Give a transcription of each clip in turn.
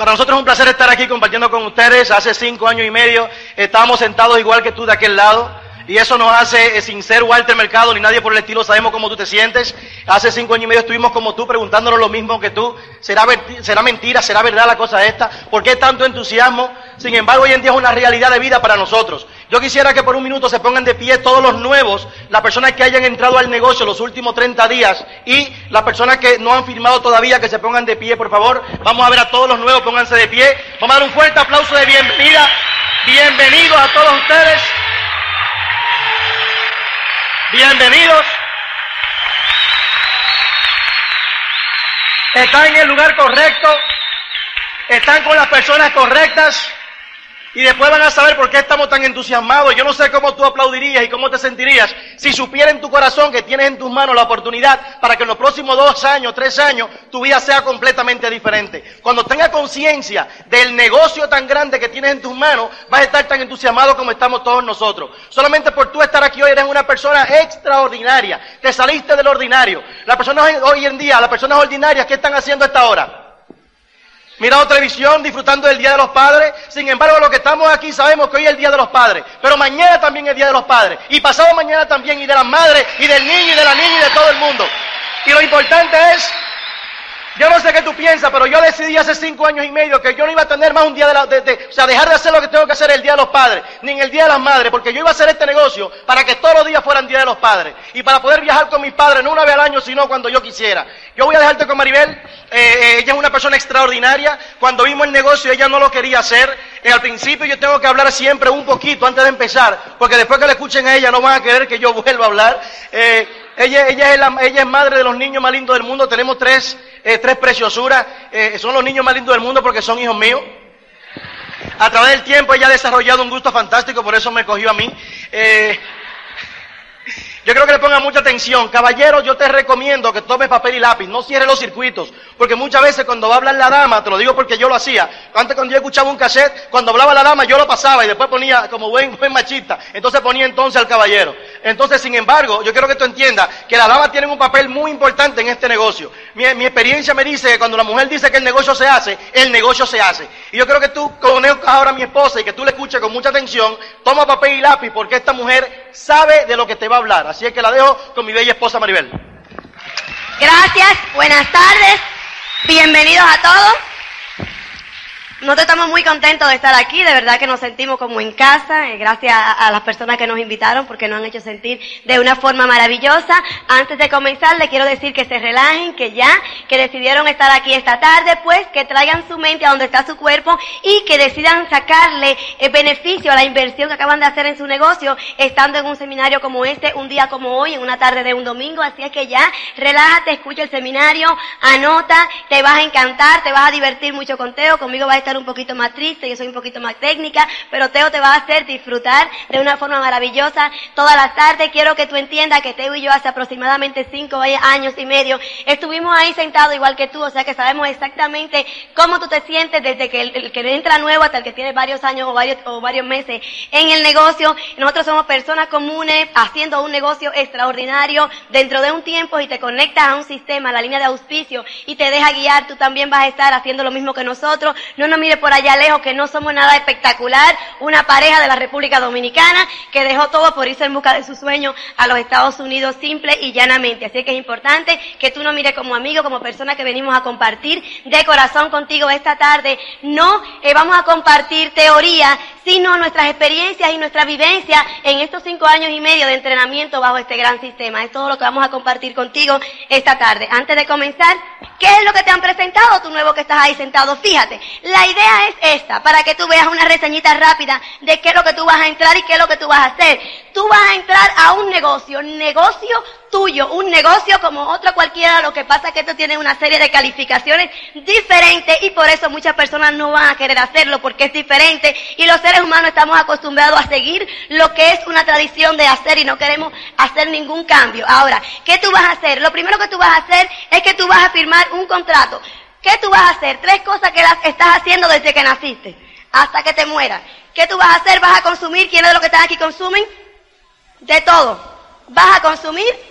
para nosotros es un placer estar aquí compartiendo con ustedes. Hace cinco años y medio estábamos sentados igual que tú de aquel lado. Y eso nos hace, eh, sin ser Walter Mercado ni nadie por el estilo, sabemos cómo tú te sientes. Hace cinco años y medio estuvimos como tú, preguntándonos lo mismo que tú. ¿Será, será mentira? ¿Será verdad la cosa esta? ¿Por qué tanto entusiasmo? Sin embargo, hoy en día es una realidad de vida para nosotros. Yo quisiera que por un minuto se pongan de pie todos los nuevos, las personas que hayan entrado al negocio los últimos 30 días y las personas que no han firmado todavía, que se pongan de pie, por favor. Vamos a ver a todos los nuevos, pónganse de pie. Vamos a dar un fuerte aplauso de bienvenida. Bienvenidos a todos ustedes. Bienvenidos. Están en el lugar correcto. Están con las personas correctas. Y después van a saber por qué estamos tan entusiasmados. Yo no sé cómo tú aplaudirías y cómo te sentirías si supiera en tu corazón que tienes en tus manos la oportunidad para que en los próximos dos años, tres años, tu vida sea completamente diferente. Cuando tengas conciencia del negocio tan grande que tienes en tus manos, vas a estar tan entusiasmado como estamos todos nosotros. Solamente por tú estar aquí hoy eres una persona extraordinaria. Te saliste del ordinario. Las personas hoy en día, las personas ordinarias, ¿qué están haciendo a esta hora? Mirando televisión, disfrutando del Día de los Padres. Sin embargo, los que estamos aquí sabemos que hoy es el Día de los Padres. Pero mañana también es el Día de los Padres. Y pasado mañana también, y de las madres, y del niño, y de la niña, y de todo el mundo. Y lo importante es yo no sé qué tú piensas, pero yo decidí hace cinco años y medio que yo no iba a tener más un día de la... O sea, dejar de hacer lo que tengo que hacer el Día de los Padres, ni en el Día de las Madres, porque yo iba a hacer este negocio para que todos los días fueran Día de los Padres. Y para poder viajar con mis padres, no una vez al año, sino cuando yo quisiera. Yo voy a dejarte con Maribel. Eh, eh, ella es una persona extraordinaria. Cuando vimos el negocio, ella no lo quería hacer. Eh, al principio yo tengo que hablar siempre un poquito antes de empezar, porque después que le escuchen a ella no van a querer que yo vuelva a hablar. Ella, ella, es la, ella es madre de los niños más lindos del mundo. Tenemos tres eh, tres preciosuras, eh, son los niños más lindos del mundo porque son hijos míos. A través del tiempo ella ha desarrollado un gusto fantástico, por eso me cogió a mí. Eh, yo creo que le pongan mucha atención. Caballero, yo te recomiendo que tomes papel y lápiz, no cierres los circuitos, porque muchas veces cuando va a hablar la dama, te lo digo porque yo lo hacía, antes cuando yo escuchaba un cassette, cuando hablaba la dama yo lo pasaba y después ponía como buen, buen machista, entonces ponía entonces al caballero. Entonces, sin embargo, yo quiero que tú entiendas que las damas tienen un papel muy importante en este negocio. Mi, mi experiencia me dice que cuando la mujer dice que el negocio se hace, el negocio se hace. Y yo creo que tú conozcas ahora a mi esposa y que tú le escuches con mucha atención, toma papel y lápiz porque esta mujer sabe de lo que te va a hablar. Así es que la dejo con mi bella esposa Maribel. Gracias, buenas tardes, bienvenidos a todos. Nosotros estamos muy contentos de estar aquí, de verdad que nos sentimos como en casa, eh, gracias a, las personas que nos invitaron porque nos han hecho sentir de una forma maravillosa. Antes de comenzar, le quiero decir que se relajen, que ya, que decidieron estar aquí esta tarde, pues que traigan su mente a donde está su cuerpo y que decidan sacarle el beneficio a la inversión que acaban de hacer en su negocio, estando en un seminario como este, un día como hoy, en una tarde de un domingo. Así es que ya, relájate, escucha el seminario, anota, te vas a encantar, te vas a divertir mucho con Teo, conmigo va a estar un poquito más triste, yo soy un poquito más técnica, pero Teo te va a hacer disfrutar de una forma maravillosa todas las tardes. Quiero que tú entiendas que Teo y yo hace aproximadamente cinco años y medio estuvimos ahí sentados igual que tú, o sea que sabemos exactamente cómo tú te sientes desde que el, que entra nuevo hasta el que tiene varios años o varios, o varios meses en el negocio. Nosotros somos personas comunes haciendo un negocio extraordinario dentro de un tiempo y te conectas a un sistema, a la línea de auspicio y te deja guiar, tú también vas a estar haciendo lo mismo que nosotros. No nos mire por allá lejos que no somos nada espectacular, una pareja de la República Dominicana que dejó todo por irse en busca de su sueño a los Estados Unidos simple y llanamente. Así que es importante que tú no mires como amigo, como persona que venimos a compartir de corazón contigo esta tarde. No eh, vamos a compartir teoría, sino nuestras experiencias y nuestra vivencia en estos cinco años y medio de entrenamiento bajo este gran sistema. Es todo lo que vamos a compartir contigo esta tarde. Antes de comenzar, ¿qué es lo que te han presentado tu nuevo que estás ahí sentado? Fíjate, la idea es esta, para que tú veas una reseñita rápida de qué es lo que tú vas a entrar y qué es lo que tú vas a hacer. Tú vas a entrar a un negocio, negocio tuyo, un negocio como otro cualquiera, lo que pasa es que esto tiene una serie de calificaciones diferentes y por eso muchas personas no van a querer hacerlo porque es diferente y los seres humanos estamos acostumbrados a seguir lo que es una tradición de hacer y no queremos hacer ningún cambio. Ahora, ¿qué tú vas a hacer? Lo primero que tú vas a hacer es que tú vas a firmar un contrato. ¿Qué tú vas a hacer? Tres cosas que las estás haciendo desde que naciste hasta que te mueras. ¿Qué tú vas a hacer? ¿Vas a consumir? ¿Quiénes de los que están aquí consumen? De todo. ¿Vas a consumir?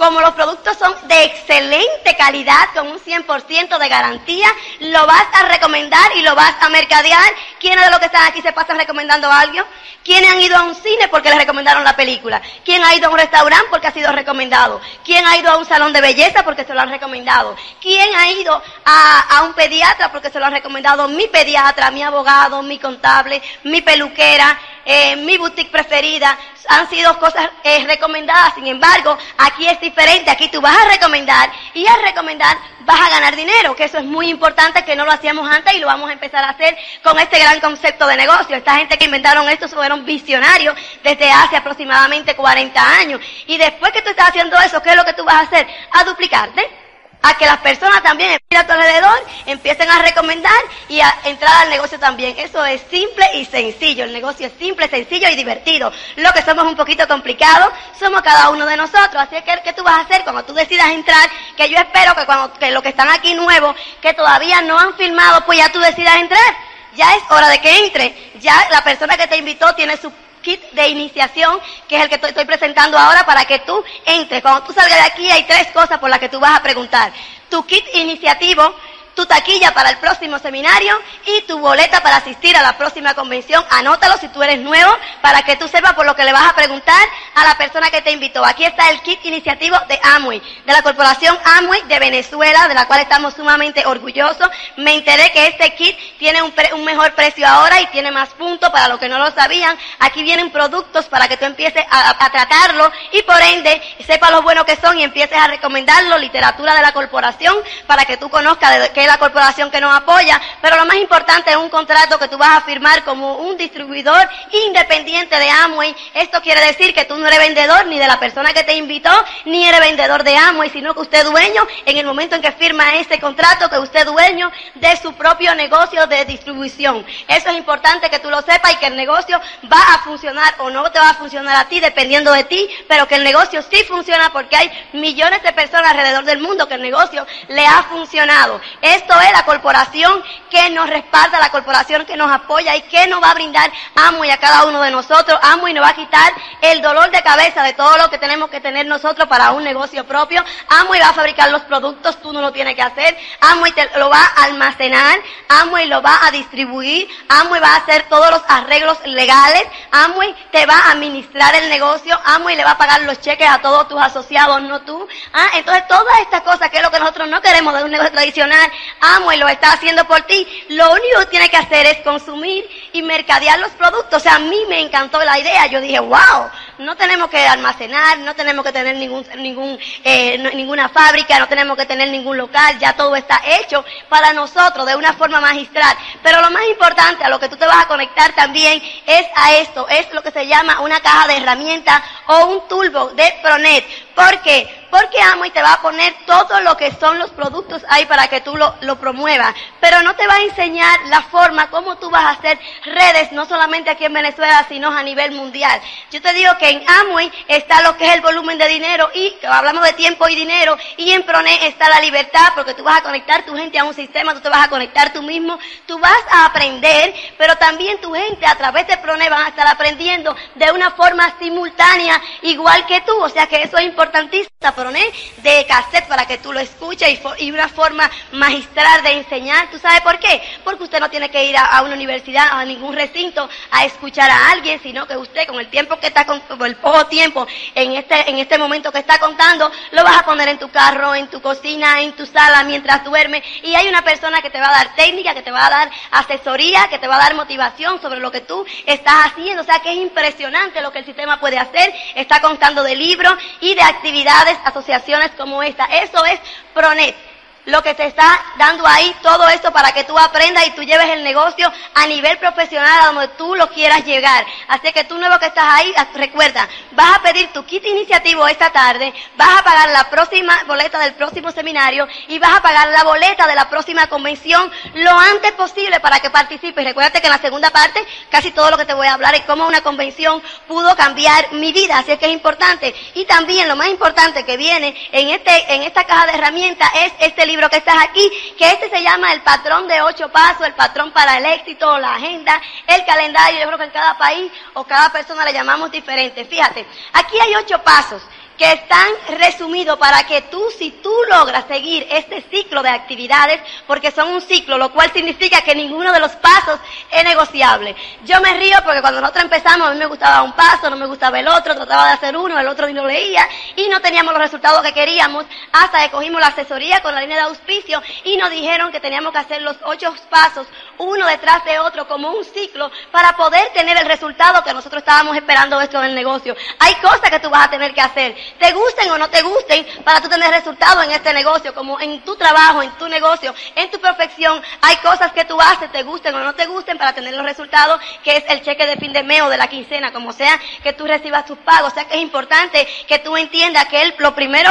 Como los productos son de excelente calidad, con un 100% de garantía, lo vas a recomendar y lo vas a mercadear. ¿Quiénes de los que están aquí se pasan recomendando algo? ¿Quiénes han ido a un cine porque les recomendaron la película? ¿Quién ha ido a un restaurante porque ha sido recomendado? ¿Quién ha ido a un salón de belleza porque se lo han recomendado? ¿Quién ha ido a, a un pediatra porque se lo han recomendado mi pediatra, mi abogado, mi contable, mi peluquera, eh, mi boutique preferida? Han sido cosas eh, recomendadas, sin embargo, aquí es diferente, aquí tú vas a recomendar y al recomendar vas a ganar dinero, que eso es muy importante, que no lo hacíamos antes y lo vamos a empezar a hacer con este gran concepto de negocio. Esta gente que inventaron esto fueron visionarios desde hace aproximadamente 40 años. Y después que tú estás haciendo eso, ¿qué es lo que tú vas a hacer? A duplicarte a que las personas también a tu alrededor empiecen a recomendar y a entrar al negocio también. Eso es simple y sencillo. El negocio es simple, sencillo y divertido. Lo que somos un poquito complicados somos cada uno de nosotros. Así que, ¿qué tú vas a hacer cuando tú decidas entrar? Que yo espero que cuando que los que están aquí nuevos, que todavía no han filmado, pues ya tú decidas entrar. Ya es hora de que entre. Ya la persona que te invitó tiene su kit de iniciación, que es el que estoy presentando ahora para que tú entres. Cuando tú salgas de aquí hay tres cosas por las que tú vas a preguntar. Tu kit iniciativo, tu taquilla para el próximo seminario y tu boleta para asistir a la próxima convención. Anótalo si tú eres nuevo para que tú sepas por lo que le vas a preguntar a la persona que te invitó. Aquí está el kit iniciativo de Amway, de la corporación Amway de Venezuela, de la cual estamos sumamente orgullosos. Me enteré que este kit tiene un, un mejor precio ahora y tiene más puntos para los que no lo sabían. Aquí vienen productos para que tú empieces a, a tratarlo y por ende sepa lo bueno que son y empieces a recomendarlo, literatura de la corporación, para que tú conozcas de qué la corporación que nos apoya, pero lo más importante es un contrato que tú vas a firmar como un distribuidor independiente de Amway. Esto quiere decir que tú no eres vendedor ni de la persona que te invitó, ni eres vendedor de Amway, sino que usted es dueño en el momento en que firma ese contrato, que usted es dueño de su propio negocio de distribución. Eso es importante que tú lo sepas y que el negocio va a funcionar o no te va a funcionar a ti dependiendo de ti, pero que el negocio sí funciona porque hay millones de personas alrededor del mundo que el negocio le ha funcionado. Esto es la corporación que nos respalda, la corporación que nos apoya y que nos va a brindar amo y a cada uno de nosotros. Amo y nos va a quitar el dolor de cabeza de todo lo que tenemos que tener nosotros para un negocio propio. Amo y va a fabricar los productos, tú no lo tienes que hacer. Amo y te lo va a almacenar. Amo y lo va a distribuir. Amo y va a hacer todos los arreglos legales. Amo y te va a administrar el negocio. Amo y le va a pagar los cheques a todos tus asociados, no tú. Ah, entonces todas estas cosas que es lo que nosotros no queremos de un negocio tradicional, amo y lo está haciendo por ti. Lo único que tiene que hacer es consumir y mercadear los productos. O sea, a mí me encantó la idea. Yo dije, wow, no tenemos que almacenar, no tenemos que tener ningún, ningún, eh, ninguna fábrica, no tenemos que tener ningún local, ya todo está hecho para nosotros de una forma magistral. Pero lo más importante a lo que tú te vas a conectar también es a esto, es lo que se llama una caja de herramientas o un turbo de Pronet. ¿Por qué? Porque amo y te va a poner todo lo que son los productos ahí para que tú lo, promuevas. Pero no te va a enseñar la forma como tú vas a hacer redes, no solamente aquí en Venezuela, sino a nivel mundial. Yo te digo que en Amway está lo que es el volumen de dinero y hablamos de tiempo y dinero y en Pronet está la libertad porque tú vas a conectar tu gente a un sistema, tú te vas a conectar tú mismo, tú vas a aprender, pero también tu gente a través de Pronet van a estar aprendiendo de una forma simultánea igual que tú, o sea que eso es importantísimo, Pronet de cassette para que tú lo escuches y, una forma magistral de enseñar, ¿tú sabes por qué? Porque usted no tiene que ir a, una universidad o a ningún recinto a escuchar a alguien, sino que usted con el tiempo que está con, el poco tiempo en este, en este momento que está contando, lo vas a poner en tu carro, en tu cocina, en tu sala mientras duermes y hay una persona que te va a dar técnica, que te va a dar asesoría, que te va a dar motivación sobre lo que tú estás haciendo. O sea que es impresionante lo que el sistema puede hacer. Está contando de libros y de actividades, asociaciones como esta. Eso es ProNet lo que te está dando ahí, todo esto para que tú aprendas y tú lleves el negocio a nivel profesional a donde tú lo quieras llegar. Así que tú nuevo que estás ahí, recuerda, vas a pedir tu kit iniciativo esta tarde, vas a pagar la próxima boleta del próximo seminario y vas a pagar la boleta de la próxima convención lo antes posible para que participes. Recuerda que en la segunda parte casi todo lo que te voy a hablar es cómo una convención pudo cambiar mi vida, así es que es importante. Y también lo más importante que viene en este en esta caja de herramientas es este libro que estás aquí, que este se llama el patrón de ocho pasos, el patrón para el éxito, la agenda, el calendario. Yo creo que en cada país o cada persona le llamamos diferente. Fíjate, aquí hay ocho pasos que están resumidos para que tú, si tú logras seguir este ciclo de actividades, porque son un ciclo, lo cual significa que ninguno de los pasos es negociable. Yo me río porque cuando nosotros empezamos, a mí me gustaba un paso, no me gustaba el otro, trataba de hacer uno, el otro ni lo leía, y no teníamos los resultados que queríamos, hasta que cogimos la asesoría con la línea de auspicio y nos dijeron que teníamos que hacer los ocho pasos, uno detrás de otro, como un ciclo, para poder tener el resultado que nosotros estábamos esperando dentro del negocio. Hay cosas que tú vas a tener que hacer, te gusten o no te gusten, para tú tener resultados en este negocio, como en tu trabajo, en tu negocio, en tu perfección. Hay cosas que tú haces, te gusten o no te gusten, para tener los resultados, que es el cheque de fin de mes o de la quincena, como sea que tú recibas tus pagos. O sea que es importante que tú entiendas que él, lo primero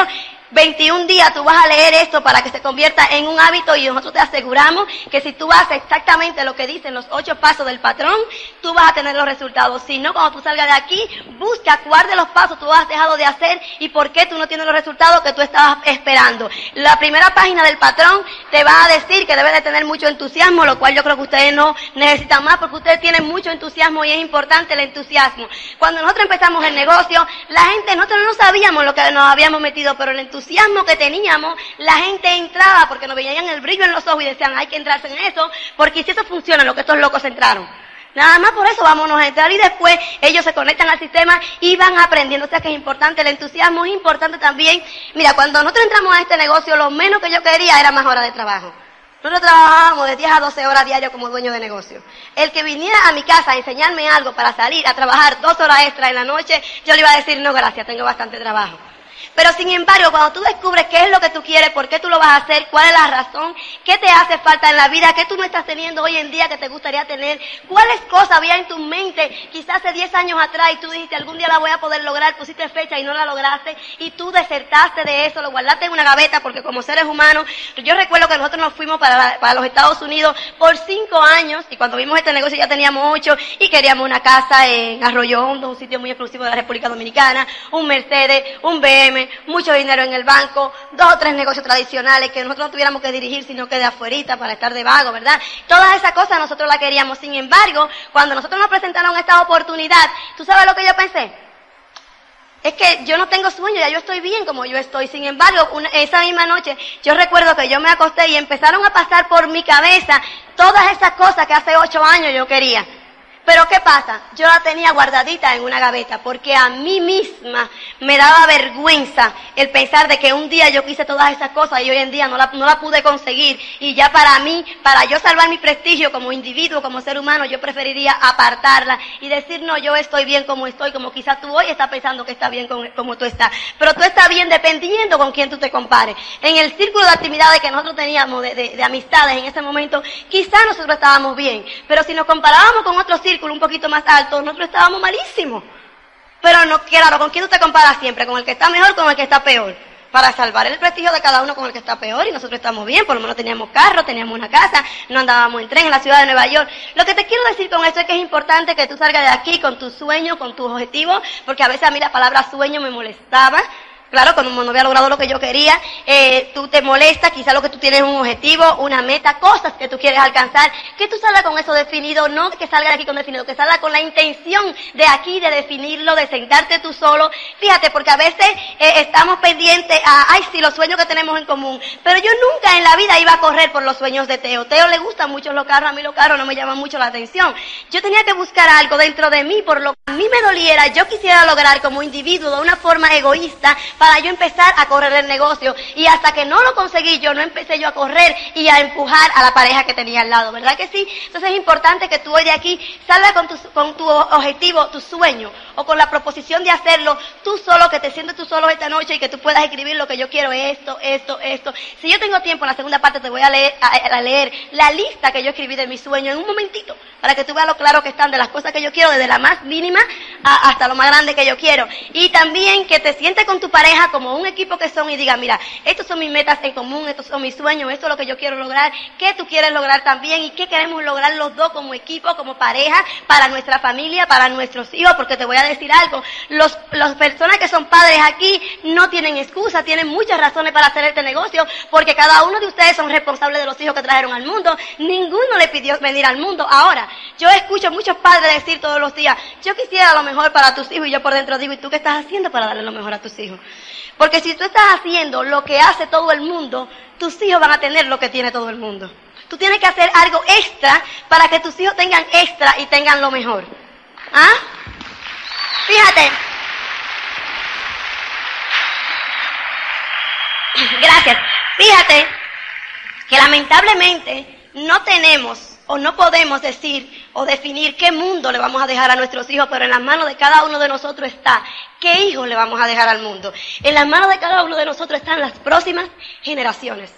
21 días tú vas a leer esto para que se convierta en un hábito y nosotros te aseguramos que si tú haces exactamente lo que dicen los ocho pasos del patrón, tú vas a tener los resultados. Si no, cuando tú salgas de aquí, busca cuál de los pasos tú has dejado de hacer y por qué tú no tienes los resultados que tú estabas esperando. La primera página del patrón te va a decir que debes de tener mucho entusiasmo, lo cual yo creo que ustedes no necesitan más porque ustedes tienen mucho entusiasmo y es importante el entusiasmo. Cuando nosotros empezamos el negocio, la gente, nosotros no sabíamos lo que nos habíamos metido, pero el entusiasmo entusiasmo que teníamos, la gente entraba porque nos veían el brillo en los ojos y decían, hay que entrarse en eso, porque si eso funciona, lo que estos locos entraron. Nada más por eso vámonos a entrar y después ellos se conectan al sistema y van aprendiendo. O sea que es importante, el entusiasmo es importante también. Mira, cuando nosotros entramos a este negocio, lo menos que yo quería era más horas de trabajo. Nosotros trabajábamos de 10 a 12 horas diarias como dueño de negocio. El que viniera a mi casa a enseñarme algo para salir a trabajar dos horas extra en la noche, yo le iba a decir, no, gracias, tengo bastante trabajo. Pero sin embargo, cuando tú descubres qué es lo que tú quieres, por qué tú lo vas a hacer, cuál es la razón, qué te hace falta en la vida, qué tú no estás teniendo hoy en día que te gustaría tener, cuáles cosas había en tu mente, quizás hace 10 años atrás y tú dijiste algún día la voy a poder lograr, pusiste fecha y no la lograste y tú desertaste de eso, lo guardaste en una gaveta porque como seres humanos, yo recuerdo que nosotros nos fuimos para, para los Estados Unidos por 5 años y cuando vimos este negocio ya teníamos 8 y queríamos una casa en Arroyo Hondo, un sitio muy exclusivo de la República Dominicana, un Mercedes, un Mucho dinero en el banco, dos o tres negocios tradicionales que nosotros no tuviéramos que dirigir, sino que de afuerita para estar de vago, ¿verdad? Todas esas cosas nosotros las queríamos. Sin embargo, cuando nosotros nos presentaron esta oportunidad, ¿tú sabes lo que yo pensé? Es que yo no tengo sueño, ya yo estoy bien como yo estoy. Sin embargo, esa misma noche yo recuerdo que yo me acosté y empezaron a pasar por mi cabeza todas esas cosas que hace ocho años yo quería. Pero ¿qué pasa? Yo la tenía guardadita en una gaveta porque a mí misma me daba vergüenza el pensar de que un día yo quise todas esas cosas y hoy en día no la, no la pude conseguir. Y ya para mí, para yo salvar mi prestigio como individuo, como ser humano, yo preferiría apartarla y decir, no, yo estoy bien como estoy, como quizás tú hoy estás pensando que está bien como, tú estás. Pero tú estás bien dependiendo con quién tú te compares. En el círculo de actividades que nosotros teníamos de, de amistades en ese momento, quizás nosotros estábamos bien. Pero si nos comparábamos con otros círculos, un poquito más alto, nosotros estábamos malísimos. Pero no, claro, ¿con quién tú te comparas siempre? ¿Con el que está mejor con el que está peor? Para salvar el prestigio de cada uno con el que está peor y nosotros estamos bien, por lo menos teníamos carro, teníamos una casa, no andábamos en tren en la ciudad de Nueva York. Lo que te quiero decir con esto es que es importante que tú salgas de aquí con tus sueños, con tus objetivos, porque a veces a mí la palabra sueño me molestaba, Claro, cuando no había logrado lo que yo quería, eh, tú te molestas, quizá lo que tú tienes es un objetivo, una meta, cosas que tú quieres alcanzar, que tú salgas con eso definido, no que salgas de aquí con definido, que salgas con la intención de aquí, de definirlo, de sentarte tú solo. Fíjate, porque a veces eh, estamos pendientes a, ay, sí, los sueños que tenemos en común, pero yo nunca en la vida iba a correr por los sueños de Teo. Teo le gustan mucho los carros, a mí los carros no me llaman mucho la atención. Yo tenía que buscar algo dentro de mí, por lo mí me doliera, yo quisiera lograr como individuo de una forma egoísta, para yo empezar a correr el negocio. Y hasta que no lo conseguí yo, no empecé yo a correr y a empujar a la pareja que tenía al lado, ¿verdad que sí? Entonces es importante que tú hoy de aquí salgas con tu, con tu objetivo, tu sueño, o con la proposición de hacerlo tú solo, que te sientes tú solo esta noche y que tú puedas escribir lo que yo quiero, esto, esto, esto. Si yo tengo tiempo en la segunda parte te voy a leer, a, leer la lista que yo escribí de mi sueño en un momentito, para que tú veas lo claro que están de las cosas que yo quiero, desde la más mínima hasta lo más grande que yo quiero. Y también que te sientes con tu pareja como un equipo que son y diga, mira, estos son mis metas en común, estos son mis sueños, esto es lo que yo quiero lograr, qué tú quieres lograr también y qué queremos lograr los dos como equipo, como pareja, para nuestra familia, para nuestros hijos, porque te voy a decir algo, los, las personas que son padres aquí no tienen excusa, tienen muchas razones para hacer este negocio, porque cada uno de ustedes son responsables de los hijos que trajeron al mundo, ninguno le pidió venir al mundo. Ahora, yo escucho muchos padres decir todos los días, yo quisiera a lo mejor para tus hijos y yo por dentro digo, ¿y tú qué estás haciendo para darle lo mejor a tus hijos? Porque si tú estás haciendo lo que hace todo el mundo, tus hijos van a tener lo que tiene todo el mundo. Tú tienes que hacer algo extra para que tus hijos tengan extra y tengan lo mejor. ¿Ah? Fíjate. Gracias. Fíjate que lamentablemente no tenemos o no podemos decir o definir qué mundo le vamos a dejar a nuestros hijos, pero en las manos de cada uno de nosotros está qué hijos le vamos a dejar al mundo. En las manos de cada uno de nosotros están las próximas generaciones.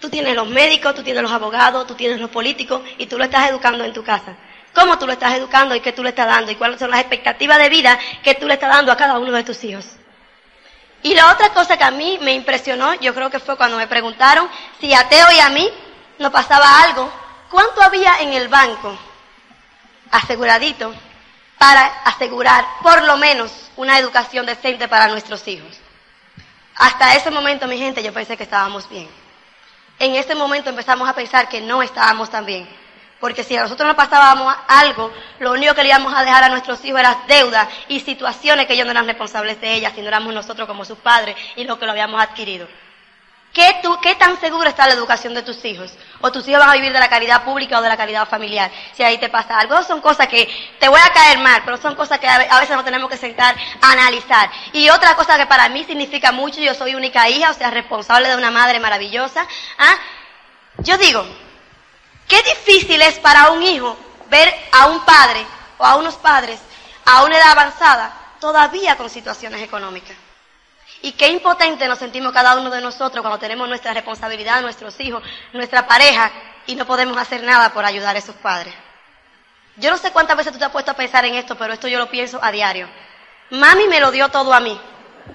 Tú tienes los médicos, tú tienes los abogados, tú tienes los políticos y tú lo estás educando en tu casa. ¿Cómo tú lo estás educando y qué tú le estás dando y cuáles son las expectativas de vida que tú le estás dando a cada uno de tus hijos? Y la otra cosa que a mí me impresionó, yo creo que fue cuando me preguntaron si a Teo y a mí nos pasaba algo ¿Cuánto había en el banco aseguradito para asegurar por lo menos una educación decente para nuestros hijos? Hasta ese momento, mi gente, yo pensé que estábamos bien. En ese momento empezamos a pensar que no estábamos tan bien. Porque si a nosotros nos pasábamos algo, lo único que le íbamos a dejar a nuestros hijos era deuda y situaciones que ellos no eran responsables de ellas, sino éramos nosotros como sus padres y lo que lo habíamos adquirido. ¿Qué, tú, ¿Qué tan seguro está la educación de tus hijos? ¿O tus hijos van a vivir de la caridad pública o de la caridad familiar? Si ahí te pasa algo, son cosas que te voy a caer mal, pero son cosas que a veces nos tenemos que sentar a analizar. Y otra cosa que para mí significa mucho, yo soy única hija, o sea, responsable de una madre maravillosa. ¿ah? Yo digo, qué difícil es para un hijo ver a un padre o a unos padres a una edad avanzada todavía con situaciones económicas. Y qué impotente nos sentimos cada uno de nosotros cuando tenemos nuestra responsabilidad, nuestros hijos, nuestra pareja, y no podemos hacer nada por ayudar a esos padres. Yo no sé cuántas veces tú te has puesto a pensar en esto, pero esto yo lo pienso a diario. Mami me lo dio todo a mí.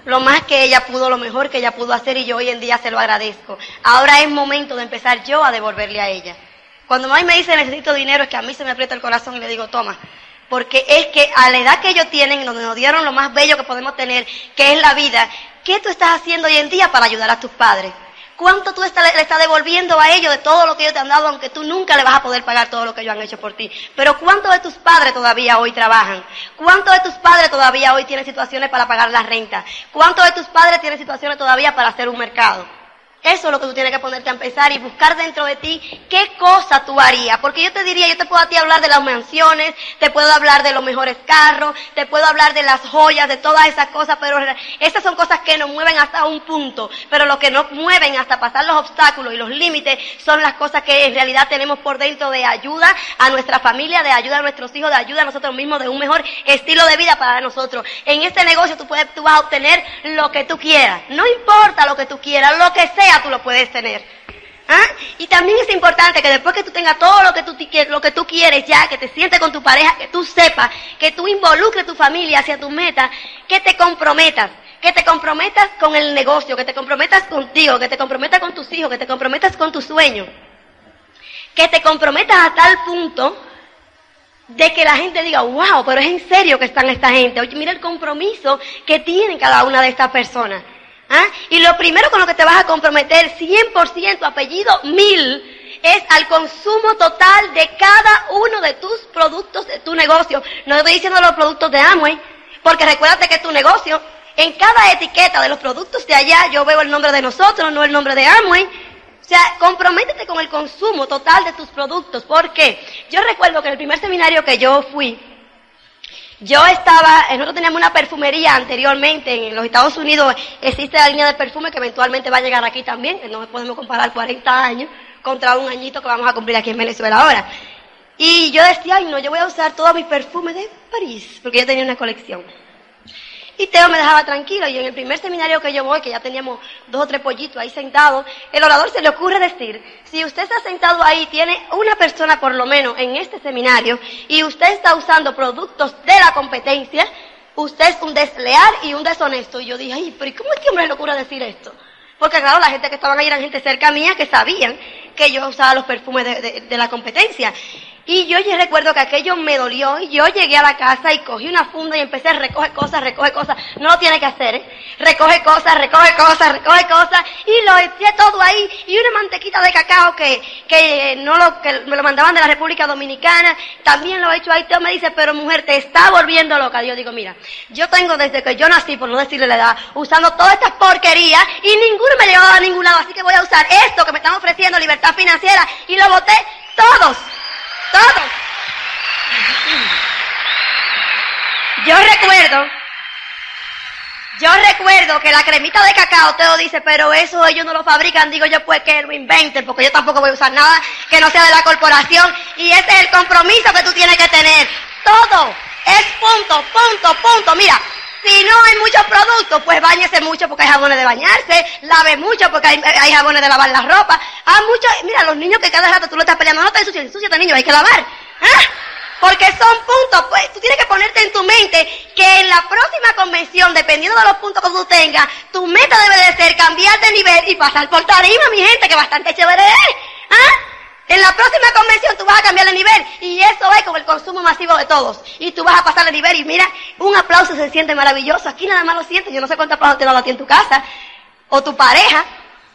Lo más que ella pudo, lo mejor que ella pudo hacer y yo hoy en día se lo agradezco. Ahora es momento de empezar yo a devolverle a ella. Cuando mami me dice necesito dinero es que a mí se me aprieta el corazón y le digo, toma. Porque es que a la edad que ellos tienen, donde nos dieron lo más bello que podemos tener, que es la vida, ¿Qué tú estás haciendo hoy en día para ayudar a tus padres? ¿Cuánto tú le estás devolviendo a ellos de todo lo que ellos te han dado, aunque tú nunca le vas a poder pagar todo lo que ellos han hecho por ti? Pero ¿cuántos de tus padres todavía hoy trabajan? ¿Cuántos de tus padres todavía hoy tienen situaciones para pagar la renta? ¿Cuántos de tus padres tienen situaciones todavía para hacer un mercado? Eso es lo que tú tienes que ponerte a empezar y buscar dentro de ti qué cosa tú harías. Porque yo te diría, yo te puedo a ti hablar de las mansiones, te puedo hablar de los mejores carros, te puedo hablar de las joyas, de todas esas cosas, pero esas son cosas que nos mueven hasta un punto. Pero lo que nos mueven hasta pasar los obstáculos y los límites son las cosas que en realidad tenemos por dentro de ayuda a nuestra familia, de ayuda a nuestros hijos, de ayuda a nosotros mismos, de un mejor estilo de vida para nosotros. En este negocio tú, puedes, tú vas a obtener lo que tú quieras. No importa lo que tú quieras, lo que sea tú lo puedes tener. ¿Ah? Y también es importante que después que tú tengas todo lo que tú, lo que tú quieres ya, que te sientes con tu pareja, que tú sepas, que tú involucres tu familia hacia tu meta, que te comprometas, que te comprometas con el negocio, que te comprometas contigo, que te comprometas con tus hijos, que te comprometas con tus sueños, que te comprometas a tal punto de que la gente diga, wow, pero es en serio que están esta gente. Oye, mira el compromiso que tienen cada una de estas personas. ¿Ah? Y lo primero con lo que te vas a comprometer, 100% apellido mil, es al consumo total de cada uno de tus productos de tu negocio. No estoy diciendo los productos de Amway, porque recuérdate que tu negocio, en cada etiqueta de los productos de allá, yo veo el nombre de nosotros, no el nombre de Amway. O sea, comprométete con el consumo total de tus productos. ¿Por qué? Yo recuerdo que en el primer seminario que yo fui, yo estaba, nosotros teníamos una perfumería anteriormente, en los Estados Unidos existe la línea de perfume que eventualmente va a llegar aquí también, no podemos comparar 40 años contra un añito que vamos a cumplir aquí en Venezuela ahora. Y yo decía, ay no, yo voy a usar todos mis perfumes de París, porque yo tenía una colección. Y Teo me dejaba tranquilo. Y en el primer seminario que yo voy, que ya teníamos dos o tres pollitos ahí sentados, el orador se le ocurre decir, si usted está sentado ahí, tiene una persona por lo menos en este seminario, y usted está usando productos de la competencia, usted es un desleal y un deshonesto. Y yo dije, ay, pero ¿y cómo es que hombre le ocurre decir esto? Porque claro, la gente que estaban ahí eran gente cerca mía que sabían que yo usaba los perfumes de, de la competencia. Y yo ya recuerdo que aquello me dolió y yo llegué a la casa y cogí una funda y empecé a recoger cosas, recoger cosas. No lo tiene que hacer, ¿eh? Recoge cosas, recoge cosas, recoge cosas y lo eché todo ahí y una mantequita de cacao que, que no lo, que me lo mandaban de la República Dominicana. También lo he hecho ahí. Teo me dice, pero mujer, te está volviendo loca. Yo digo, mira, yo tengo desde que yo nací, por no decirle la edad, usando todas estas porquerías y ninguno me llevaba a ningún lado. Así que voy a usar esto que me están ofreciendo, libertad financiera, y lo boté todos. Todos. Yo recuerdo, yo recuerdo que la cremita de cacao, Teo dice, pero eso ellos no lo fabrican. Digo yo, pues que lo inventen, porque yo tampoco voy a usar nada que no sea de la corporación. Y ese es el compromiso que tú tienes que tener. Todo es punto, punto, punto. Mira, si no hay muchos productos, pues bañese mucho porque hay jabones de bañarse, lave mucho porque hay, hay jabones de lavar la ropa. Hay muchos, mira, los niños que cada rato tú lo estás peleando, no te ensucias, ensuciate niño, hay que lavar. ¿Ah? Porque son puntos, pues tú tienes que ponerte en tu mente que en la próxima convención, dependiendo de los puntos que tú tengas, tu meta debe de ser cambiar de nivel y pasar por tarima, mi gente, que bastante chévere es. ¿Ah? En la próxima convención tú vas a cambiar de nivel y eso es con el consumo masivo de todos. Y tú vas a pasar de nivel y mira, un aplauso se siente maravilloso. Aquí nada más lo sientes. Yo no sé cuántos aplausos te dan a ti en tu casa, o tu pareja,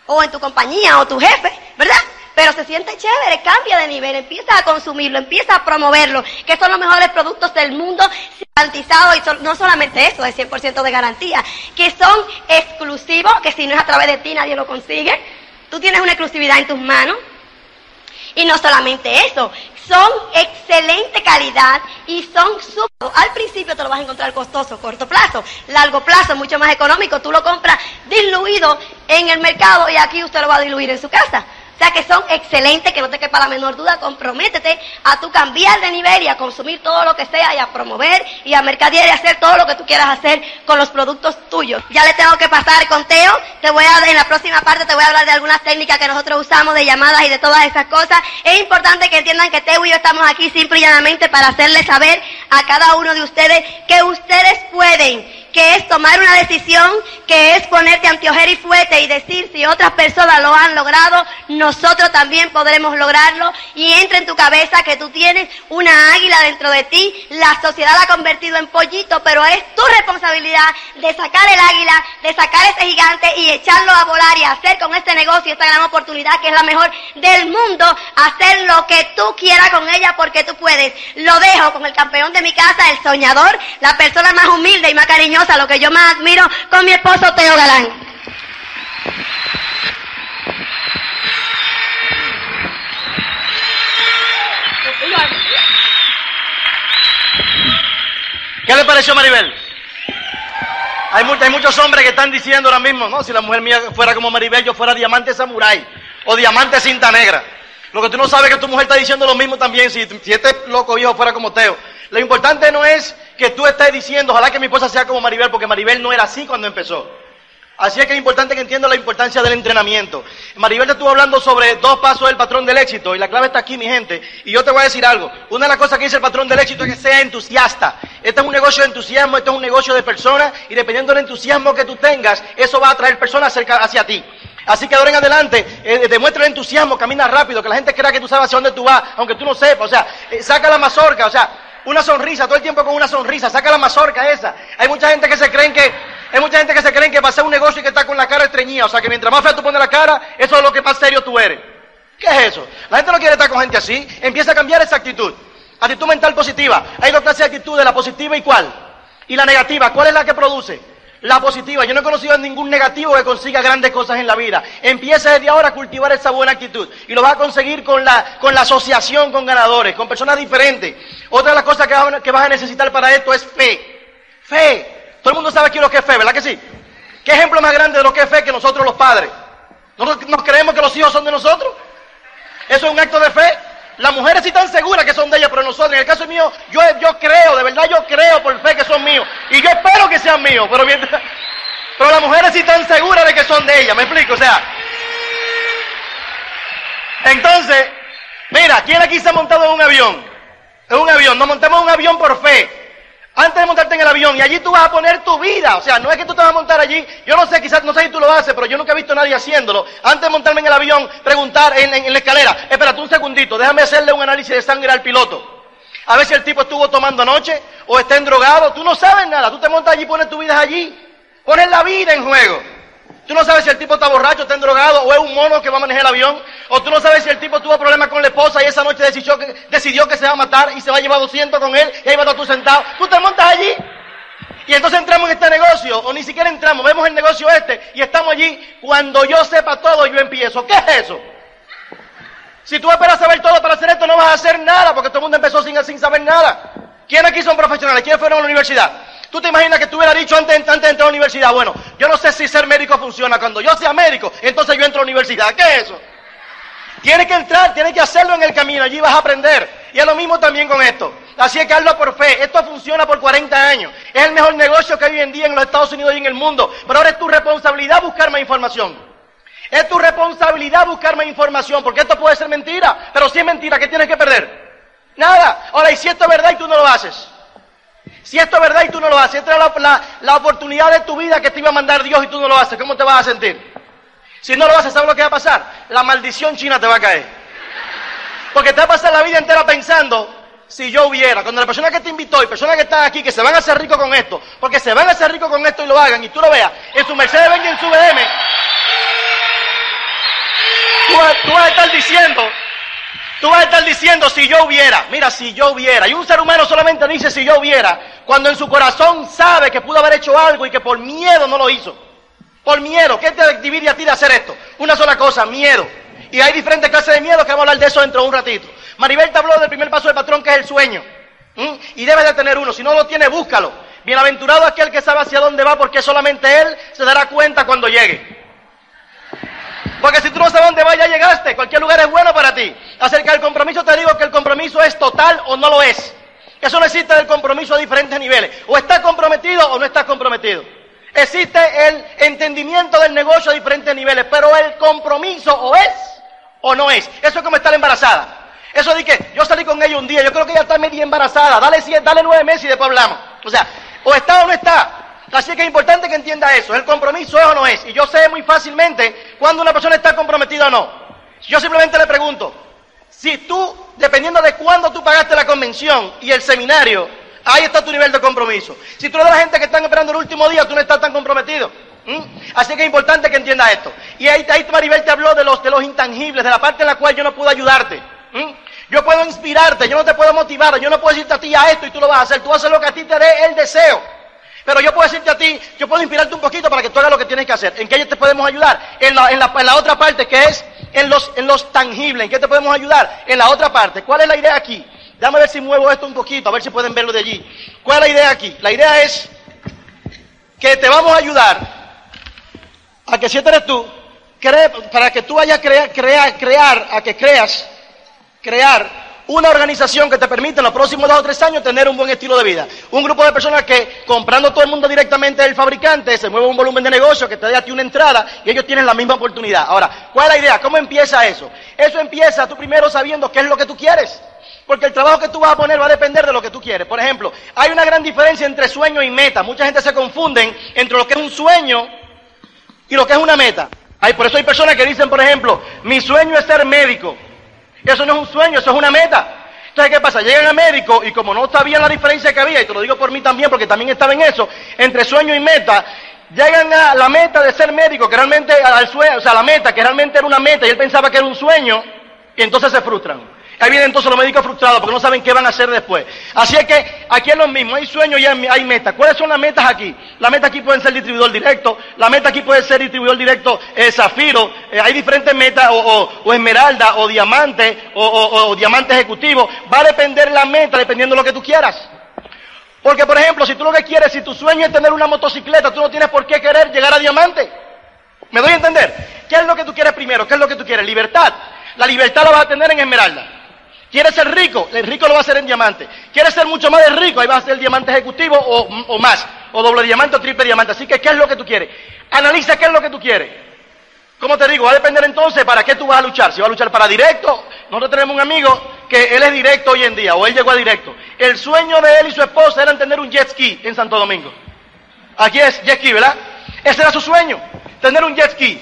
o en tu compañía, o tu jefe, ¿verdad? Pero se siente chévere, cambia de nivel, empieza a consumirlo, empieza a promoverlo, que son los mejores productos del mundo garantizados y no solamente eso, es 100% de garantía, que son exclusivos, que si no es a través de ti nadie lo consigue. Tú tienes una exclusividad en tus manos, y no solamente eso, son excelente calidad y son súper. Al principio te lo vas a encontrar costoso, corto plazo, largo plazo, mucho más económico. Tú lo compras diluido en el mercado y aquí usted lo va a diluir en su casa. O sea que son excelentes, que no te quepa la menor duda, comprométete a tu cambiar de nivel y a consumir todo lo que sea y a promover y a mercadear y a hacer todo lo que tú quieras hacer con los productos tuyos. Ya le tengo que pasar con Teo, te voy a, en la próxima parte te voy a hablar de algunas técnicas que nosotros usamos de llamadas y de todas esas cosas. Es importante que entiendan que Teo y yo estamos aquí simple y llanamente para hacerles saber a cada uno de ustedes que ustedes pueden que es tomar una decisión, que es ponerte ante y fuerte y decir si otras personas lo han logrado, nosotros también podremos lograrlo y entra en tu cabeza que tú tienes una águila dentro de ti, la sociedad la ha convertido en pollito, pero es tu responsabilidad de sacar el águila, de sacar ese gigante y echarlo a volar y hacer con este negocio esta gran oportunidad que es la mejor del mundo, hacer lo que tú quieras con ella porque tú puedes. Lo dejo con el campeón de mi casa, el soñador, la persona más humilde y más cariñosa lo que yo más admiro con mi esposo Teo Galán. ¿Qué le pareció Maribel? Hay, muchos hombres que están diciendo ahora mismo, no, si la mujer mía fuera como Maribel, yo fuera diamante samurai o diamante cinta negra. Lo que tú no sabes es que tu mujer está diciendo lo mismo también si este loco hijo fuera como Teo. Lo importante no es que tú estés diciendo, ojalá que mi esposa sea como Maribel, porque Maribel no era así cuando empezó. Así es que es importante que entienda la importancia del entrenamiento. Maribel te estuvo hablando sobre dos pasos del patrón del éxito y la clave está aquí, mi gente. Y yo te voy a decir algo. Una de las cosas que dice el patrón del éxito es que sea entusiasta. Este es un negocio de entusiasmo, este es un negocio de personas y dependiendo del entusiasmo que tú tengas, eso va a atraer personas cerca, hacia ti. Así que ahora en adelante, eh, demuestra el entusiasmo, camina rápido, que la gente crea que tú sabes hacia dónde tú vas, aunque tú no sepas. O sea, eh, saca la mazorca, o sea, una sonrisa, todo el tiempo con una sonrisa, saca la mazorca esa. Hay mucha gente que se creen que, hay mucha gente que se creen que va a ser un negocio y que está con la cara estreñida, o sea que mientras más fea tú pones la cara, eso es lo que más serio tú eres. ¿Qué es eso? La gente no quiere estar con gente así, empieza a cambiar esa actitud. Actitud mental positiva. Hay dos clases de actitudes, la positiva y cuál. Y la negativa, ¿cuál es la que produce? La positiva. Yo no he conocido a ningún negativo que consiga grandes cosas en la vida. Empieza desde ahora a cultivar esa buena actitud. Y lo vas a conseguir con la, con la asociación con ganadores, con personas diferentes. Otra de las cosas que vas, a necesitar para esto es fe. Fe. Todo el mundo sabe aquí lo que es fe, ¿verdad que sí? ¿Qué ejemplo más grande de lo que es fe que nosotros los padres? ¿Nosotros nos creemos que los hijos son de nosotros? ¿Eso es un acto de fe? Las mujeres sí están seguras que son de ellas, pero nosotros, en el caso mío, yo, yo creo, de verdad yo creo por fe que son míos. Y yo espero que sean míos, pero mientras, pero las mujeres sí están seguras de que son de ellas, ¿me explico? O sea, entonces, mira, ¿quién aquí se ha montado en un avión? En un avión, nos montamos en un avión por fe. Antes de montarte en el avión, y allí tú vas a poner tu vida. O sea, no es que tú te vas a montar allí. Yo no sé, quizás, no sé si tú lo haces, pero yo nunca he visto a nadie haciéndolo. Antes de montarme en el avión, preguntar en, en la escalera, espérate un segundito, déjame hacerle un análisis de sangre al piloto. A ver si el tipo estuvo tomando anoche o está drogado. Tú no sabes nada. Tú te montas allí pones tu vida allí. Pones la vida en juego. Tú no sabes si el tipo está borracho, está drogado o es un mono que va a manejar el avión. O tú no sabes si el tipo tuvo problemas con la esposa y esa noche decidió que, se va a matar y se va a llevar 200 con él y ahí va a estar tú sentado. Tú te montas allí. Y entonces entramos en este negocio, o ni siquiera entramos, vemos el negocio este y estamos allí. Cuando yo sepa todo, yo empiezo. ¿Qué es eso? Si tú esperas saber todo para hacer esto, no vas a hacer nada, porque todo el mundo empezó sin, sin saber nada. ¿Quiénes aquí son profesionales? ¿Quiénes fueron a la universidad? ¿Tú te imaginas que tú hubieras dicho antes, antes de entrar a la universidad? Bueno, yo no sé si ser médico funciona. Cuando yo sea médico, entonces yo entro a la universidad. ¿Qué es eso? Tienes que entrar, tienes que hacerlo en el camino, allí vas a aprender. Y es lo mismo también con esto. Así es que hazlo por fe. Esto funciona por 40 años. Es el mejor negocio que hay hoy en día en los Estados Unidos y en el mundo. Pero ahora es tu responsabilidad buscar más información. Es tu responsabilidad buscar más información, porque esto puede ser mentira. Pero si es mentira, ¿qué tienes que perder? Nada. Ahora, y si esto es verdad y tú no lo haces. Si esto es verdad y tú no lo haces, esta es la, la, la, oportunidad de tu vida que te iba a mandar Dios y tú no lo haces, ¿cómo te vas a sentir? Si no lo haces, ¿sabes lo que va a pasar? La maldición china te va a caer. Porque te va a pasar la vida entera pensando, si yo hubiera, cuando la persona que te invitó y personas que están aquí, que se van a hacer ricos con esto, porque se van a hacer ricos con esto y lo hagan, y tú lo veas, en su Mercedes Benz y en su BM, tú, tú vas a estar diciendo, Tú vas a estar diciendo si yo hubiera, mira, si yo hubiera. Y un ser humano solamente dice si yo hubiera, cuando en su corazón sabe que pudo haber hecho algo y que por miedo no lo hizo. Por miedo. ¿Qué te divide a ti de hacer esto? Una sola cosa, miedo. Y hay diferentes clases de miedo que vamos a hablar de eso dentro de un ratito. Maribel te habló del primer paso del patrón que es el sueño. ¿Mm? Y debes de tener uno. Si no lo tiene, búscalo. Bienaventurado aquel que sabe hacia dónde va porque solamente él se dará cuenta cuando llegue. Porque si tú no sabes dónde va, ya llegaste. Cualquier lugar es bueno para ti. Acerca del compromiso te digo que el compromiso es total o no lo es. Eso no existe del compromiso a diferentes niveles. O estás comprometido o no estás comprometido. Existe el entendimiento del negocio a diferentes niveles, pero el compromiso o es o no es. Eso es como estar embarazada. Eso de que yo salí con ella un día, yo creo que ella está medio embarazada. Dale, dale nueve meses y después hablamos. O sea, o está o no está. Así que es importante que entienda eso. El compromiso es o no es. Y yo sé muy fácilmente cuando una persona está comprometida o no. Yo simplemente le pregunto, si tú, dependiendo de cuándo tú pagaste la convención y el seminario, ahí está tu nivel de compromiso. Si tú eres de la gente que están esperando el último día, tú no estás tan comprometido. Así que es importante que entienda esto. Y ahí, ahí Maribel te habló de los, de los intangibles, de la parte en la cual yo no puedo ayudarte. Yo puedo inspirarte, yo no te puedo motivar, yo no puedo decirte a ti a esto y tú lo vas a hacer. Tú hacer lo que a ti te dé el deseo. Pero yo puedo decirte a ti, yo puedo inspirarte un poquito para que tú hagas lo que tienes que hacer. ¿En qué te podemos ayudar? En la, otra parte que es en los, tangibles. ¿En qué te podemos ayudar? En la otra parte. ¿Cuál es la idea aquí? Déjame ver si muevo esto un poquito, a ver si pueden verlo de allí. ¿Cuál es la idea aquí? La idea es que te vamos a ayudar a que si este eres tú, para que tú vayas a crear, crear, crear, a que creas, crear una organización que te permita en los próximos dos o tres años tener un buen estilo de vida. Un grupo de personas que comprando todo el mundo directamente del fabricante se mueve un volumen de negocio que te dé a ti una entrada y ellos tienen la misma oportunidad. Ahora, ¿cuál es la idea? ¿Cómo empieza eso? Eso empieza tú primero sabiendo qué es lo que tú quieres. Porque el trabajo que tú vas a poner va a depender de lo que tú quieres. Por ejemplo, hay una gran diferencia entre sueño y meta. Mucha gente se confunden entre lo que es un sueño y lo que es una meta. Hay, por eso hay personas que dicen, por ejemplo, mi sueño es ser médico. Eso no es un sueño, eso es una meta. Entonces, ¿qué pasa? Llegan a médico y como no sabían la diferencia que había, y te lo digo por mí también, porque también estaba en eso, entre sueño y meta, llegan a la meta de ser médico, que realmente, al sueño, o sea, la meta, que realmente era una meta, y él pensaba que era un sueño, y entonces se frustran. Ahí vienen entonces los médicos frustrados porque no saben qué van a hacer después. Así es que aquí es lo mismo, hay sueños y hay metas. ¿Cuáles son las metas aquí? La meta aquí pueden ser distribuidor directo, la meta aquí puede ser distribuidor directo eh, zafiro, eh, hay diferentes metas, o esmeralda, o diamante, o, o, diamante ejecutivo. Va a depender la meta dependiendo de lo que tú quieras. Porque, por ejemplo, si tú lo que quieres, si tu sueño es tener una motocicleta, tú no tienes por qué querer llegar a diamante. ¿Me doy a entender? ¿Qué es lo que tú quieres primero? ¿Qué es lo que tú quieres? Libertad. La libertad la vas a tener en esmeralda. ¿Quieres ser rico? El rico lo va a hacer en diamante. ¿Quieres ser mucho más rico? Ahí va a ser el diamante ejecutivo o, o, más. O doble diamante o triple diamante. Así que, ¿qué es lo que tú quieres? Analiza qué es lo que tú quieres. Como te digo, va a depender entonces para qué tú vas a luchar. Si vas a luchar para directo, nosotros tenemos un amigo que él es directo hoy en día, o él llegó a directo. El sueño de él y su esposa era tener un jet ski en Santo Domingo. Aquí es jet ski, ¿verdad? Ese era su sueño, tener un jet ski.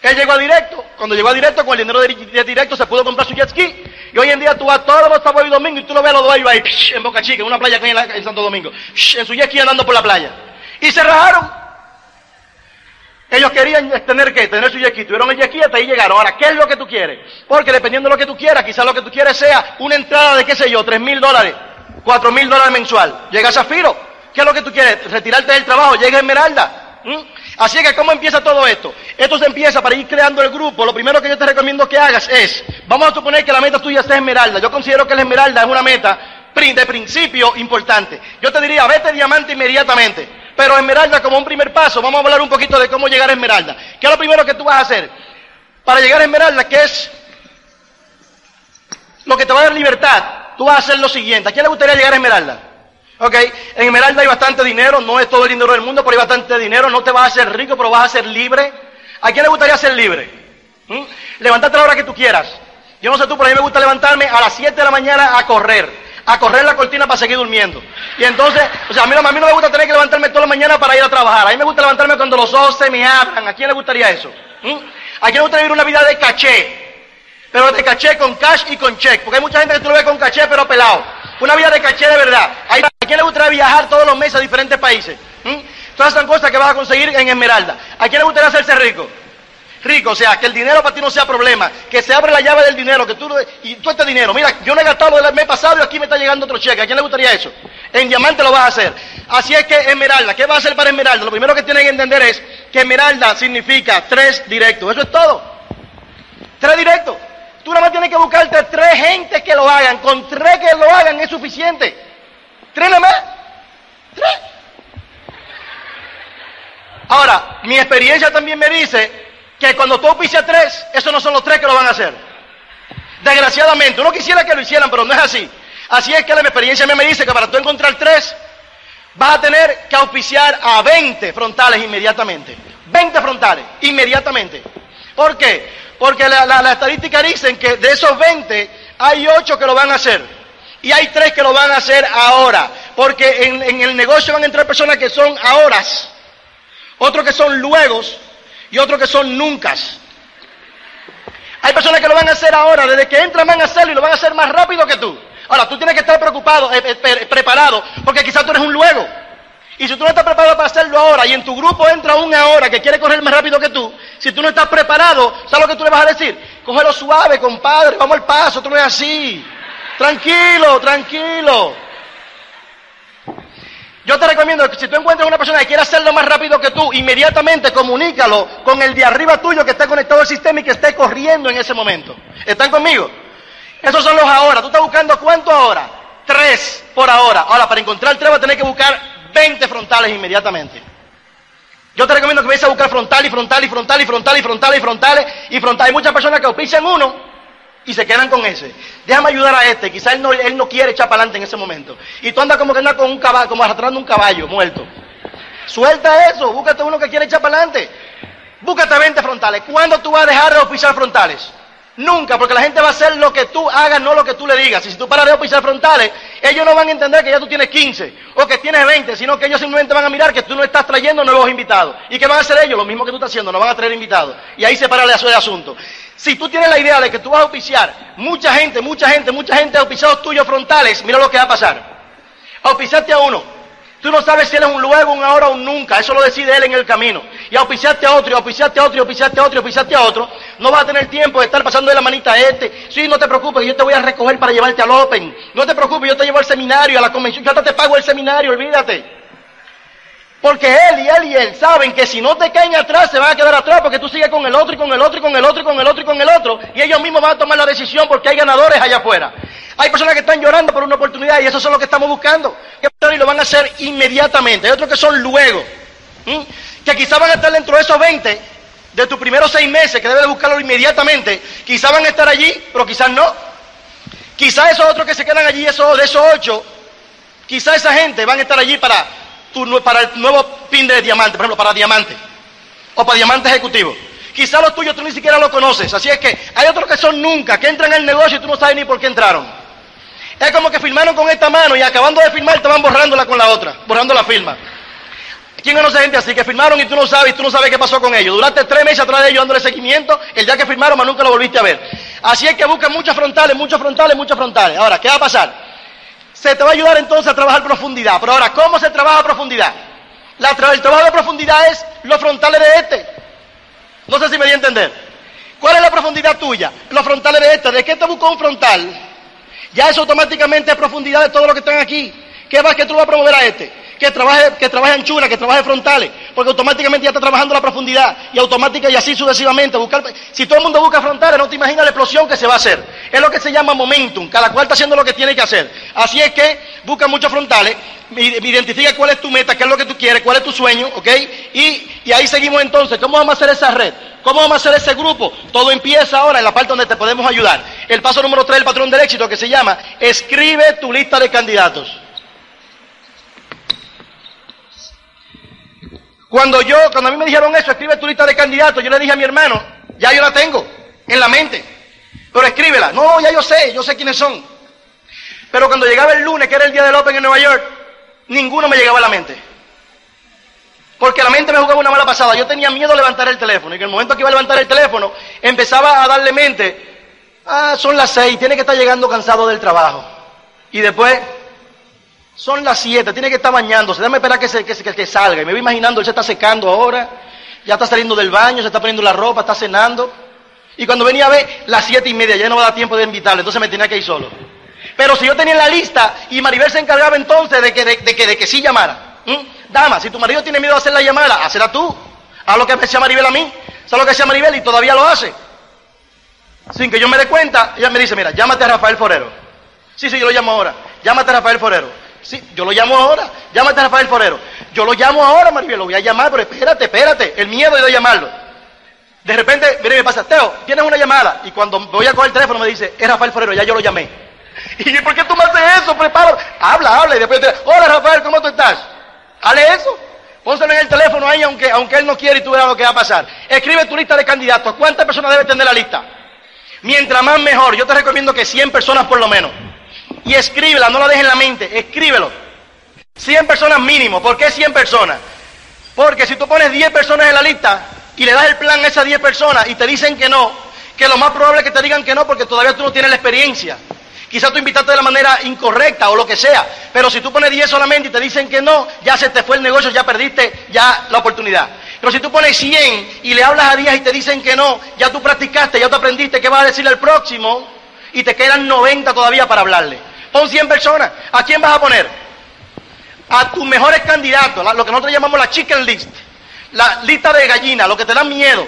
Él llegó a directo, cuando llegó a directo, con el dinero de, directo se pudo comprar su jet ski. Y hoy en día tú vas todos los sábados y domingos y tú lo ves a los dos ahí en Boca Chica, en una playa que hay en, Santo Domingo, en su ski andando por la playa. Y se rajaron. Ellos querían tener que tener su ski, tuvieron el jet ski y hasta ahí llegaron. Ahora, ¿qué es lo que tú quieres? Porque dependiendo de lo que tú quieras, quizás lo que tú quieres sea una entrada de, qué sé yo, tres mil dólares, cuatro mil dólares mensual. Llega Zafiro, ¿qué es lo que tú quieres? Retirarte del trabajo, llega Esmeralda. Así que, ¿cómo empieza todo esto? Esto se empieza para ir creando el grupo. Lo primero que yo te recomiendo que hagas es, vamos a suponer que la meta tuya sea esmeralda. Yo considero que la esmeralda es una meta de principio importante. Yo te diría, vete diamante inmediatamente. Pero esmeralda como un primer paso, vamos a hablar un poquito de cómo llegar a esmeralda. ¿Qué es lo primero que tú vas a hacer? Para llegar a esmeralda, ¿qué es lo que te va a dar libertad? Tú vas a hacer lo siguiente. ¿A quién le gustaría llegar a esmeralda? Ok, en Esmeralda hay bastante dinero, no es todo el dinero del mundo, pero hay bastante dinero, no te vas a hacer rico, pero vas a ser libre. ¿A quién le gustaría ser libre? ¿Mm? Levantarte a la hora que tú quieras. Yo no sé tú, pero a mí me gusta levantarme a las 7 de la mañana a correr, a correr la cortina para seguir durmiendo. Y entonces, o sea, a mí, no, me gusta tener que levantarme toda la mañana para ir a trabajar. A mí me gusta levantarme cuando los ojos se me abran. ¿A quién le gustaría eso? ¿Mm? ¿A quién le gustaría vivir una vida de caché? Pero de caché con cash y con check. Porque hay mucha gente que tú lo ves con caché pero pelado. Una vida de caché de verdad. ¿A quién le gustaría viajar todos los meses a diferentes países? ¿Mm? Todas esas cosas que vas a conseguir en Esmeralda. ¿A quién le gustaría hacerse rico? Rico, o sea, que el dinero para ti no sea problema, que se abre la llave del dinero, que tú y tú este dinero, mira, yo no he gastado del mes pasado y aquí me está llegando otro cheque. ¿A quién le gustaría eso? En diamante lo vas a hacer. Así es que Esmeralda, ¿qué va a hacer para Esmeralda? Lo primero que tienen que entender es que Esmeralda significa tres directos. Eso es todo. Tres directos. Tú nada más tienes que buscarte tres gente que lo hagan. Con tres que lo hagan es suficiente. Tres. Tres. Ahora, mi experiencia también me dice que cuando tú a tres, esos no son los tres que lo van a hacer. Desgraciadamente, uno quisiera que lo hicieran, pero no es así. Así es que la experiencia me dice que para tú encontrar tres, vas a tener que auspiciar a 20 frontales inmediatamente. 20 frontales, inmediatamente. ¿Por qué? Porque la, la, estadística dicen que de esos 20 hay 8 que lo van a hacer. Y hay 3 que lo van a hacer ahora. Porque en, el negocio van a entrar personas que son ahora, otros que son luegos y otros que son nunca. Hay personas que lo van a hacer ahora, desde que entran van a hacerlo y lo van a hacer más rápido que tú. Ahora, tú tienes que estar preocupado, eh, eh, preparado, porque quizás tú eres un luego. Y si tú no estás preparado para hacerlo ahora y en tu grupo entra un ahora que quiere correr más rápido que tú, si tú no estás preparado, ¿sabes lo que tú le vas a decir? Cógelo suave, compadre, vamos al paso, tú no es así. Tranquilo, tranquilo. Yo te recomiendo que si tú encuentras una persona que quiere hacerlo más rápido que tú, inmediatamente comunícalo con el de arriba tuyo que esté conectado al sistema y que esté corriendo en ese momento. ¿Están conmigo? Esos son los ahora. ¿Tú estás buscando cuánto ahora? Tres por ahora. Ahora, para encontrar tres va a tener que buscar 20 frontales inmediatamente. Yo te recomiendo que vayas a buscar frontal y frontal y frontal y frontal y frontal y frontales y frontal. Hay muchas personas que auspician uno y se quedan con ese. Déjame ayudar a este. Quizás él no, él no quiere echar para adelante en ese momento. Y tú andas como que andas con un caballo, como arrastrando un caballo muerto. Suelta eso. Búscate uno que quiere echar para adelante. Búscate 20 frontales. ¿Cuándo tú vas a dejar de auspiciar frontales? Nunca, porque la gente va a hacer lo que tú hagas, no lo que tú le digas. Y si tú paras de pisar frontales, ellos no van a entender que ya tú tienes 15 o que tienes 20, sino que ellos simplemente van a mirar que tú no estás trayendo nuevos invitados. ¿Y qué van a hacer ellos? Lo mismo que tú estás haciendo, no van a traer invitados. Y ahí se para el asunto. Si tú tienes la idea de que tú vas a auspiciar, mucha gente, mucha gente, mucha gente ha auspiciado tuyos frontales, mira lo que va a pasar. Auspiciaste a uno, Tú no sabes si él es un luego, un ahora o un nunca. Eso lo decide él en el camino. Y auspiciaste a otro, y auspiciaste a otro, y auspiciaste a otro, y auspiciaste a otro. No vas a tener tiempo de estar pasando de la manita a este. Sí, no te preocupes, yo te voy a recoger para llevarte al Open. No te preocupes, yo te llevo al seminario, a la convención. Yo hasta te pago el seminario, olvídate. Porque él y él y él saben que si no te caen atrás, se van a quedar atrás porque tú sigues con el otro y con el otro y con el otro y con el otro y con el otro. Y ellos mismos van a tomar la decisión porque hay ganadores allá afuera. Hay personas que están llorando por una oportunidad y eso es lo que estamos buscando. Y lo van a hacer inmediatamente. Hay otros que son luego. Que quizás van a estar dentro de esos 20, de tus primeros seis meses, que debes buscarlo inmediatamente. Quizás van a estar allí, pero quizás no. Quizás esos otros que se quedan allí, esos, de esos ocho, quizás esa gente van a estar allí para para el nuevo pin de diamante, por ejemplo, para diamante o para diamante ejecutivo. Quizá los tuyos tú ni siquiera lo conoces, así es que hay otros que son nunca, que entran en el negocio y tú no sabes ni por qué entraron. Es como que firmaron con esta mano y acabando de firmar te van borrándola con la otra, borrando la firma. ¿Quién conoce gente así que firmaron y tú no sabes tú no sabes qué pasó con ellos? Duraste tres meses atrás de ellos dándole seguimiento, el día que firmaron, mas nunca lo volviste a ver. Así es que busca muchas frontales, muchas frontales, muchas frontales. Ahora, ¿qué va a pasar? Se te va a ayudar entonces a trabajar profundidad. Pero ahora, ¿cómo se trabaja a profundidad? La el trabajo de profundidad es los frontales de este. No sé si me di a entender. ¿Cuál es la profundidad tuya? Los frontales de este. ¿De qué te buscó un frontal? Ya eso automáticamente es profundidad de todo lo que están aquí. ¿Qué vas que tú vas a promover a este? Que trabaje, que trabaje anchura, que trabaje frontales, porque automáticamente ya está trabajando la profundidad y automática y así sucesivamente. Buscar, si todo el mundo busca frontales, no te imaginas la explosión que se va a hacer. Es lo que se llama momentum, cada cual está haciendo lo que tiene que hacer. Así es que busca muchos frontales, identifica cuál es tu meta, qué es lo que tú quieres, cuál es tu sueño, ¿ok? Y, y ahí seguimos entonces. ¿Cómo vamos a hacer esa red? ¿Cómo vamos a hacer ese grupo? Todo empieza ahora en la parte donde te podemos ayudar. El paso número tres del patrón del éxito que se llama escribe tu lista de candidatos. Cuando yo, cuando a mí me dijeron eso, escribe tu lista de candidatos, yo le dije a mi hermano, ya yo la tengo en la mente, pero escríbela. No, ya yo sé, yo sé quiénes son. Pero cuando llegaba el lunes, que era el día del Open en Nueva York, ninguno me llegaba a la mente. Porque la mente me jugaba una mala pasada. Yo tenía miedo de levantar el teléfono. Y en el momento que iba a levantar el teléfono, empezaba a darle mente. Ah, son las seis, tiene que estar llegando cansado del trabajo. Y después, son las siete, tiene que estar bañándose, déjame esperar que, se, que, que, salga. Y me voy imaginando, él se está secando ahora, ya está saliendo del baño, se está poniendo la ropa, está cenando. Y cuando venía a ver, las siete y media, ya no va a dar tiempo de invitarle, entonces me tenía que ir solo. Pero si yo tenía en la lista y Maribel se encargaba entonces de que, de, que, de que sí llamara. Dama, si tu marido tiene miedo de hacer la llamada, hazla tú. Haz lo que me decía Maribel a mí, haz lo que decía Maribel y todavía lo hace. Sin que yo me dé cuenta, ella me dice, mira, llámate a Rafael Forero. Sí, sí, yo lo llamo ahora. Llámate a Rafael Forero. Sí, yo lo llamo ahora. Llámate a Rafael Forero. Yo lo llamo ahora, Maribel, lo voy a llamar, pero espérate, espérate. El miedo de llamarlo. De repente, mire, me pasa, Teo, tienes una llamada. Y cuando voy a coger el teléfono me dice, es Rafael Forero, ya yo lo llamé. Y yo, ¿por qué tú me haces eso? Prepara. Habla, habla. Y después te hola Rafael, ¿cómo tú estás? Hale eso. Pónselo en el teléfono ahí, aunque, aunque él no quiere y tú verás lo que va a pasar. Escribe tu lista de candidatos. ¿Cuántas personas debe tener la lista? Mientras más mejor. Yo te recomiendo que 100 personas por lo menos y escríbela, no la dejes en la mente, escríbelo. 100 personas mínimo. ¿Por qué 100 personas? Porque si tú pones 10 personas en la lista y le das el plan a esas 10 personas y te dicen que no, que lo más probable es que te digan que no porque todavía tú no tienes la experiencia. Quizás tú invitaste de la manera incorrecta o lo que sea, pero si tú pones 10 solamente y te dicen que no, ya se te fue el negocio, ya perdiste ya la oportunidad. Pero si tú pones 100 y le hablas a 10 y te dicen que no, ya tú practicaste, ya tú aprendiste qué vas a decirle al próximo y te quedan 90 todavía para hablarle. Pon 100 personas. ¿A quién vas a poner? A tus mejores candidatos, lo que nosotros llamamos la chicken list, la lista de gallinas, lo que te da miedo.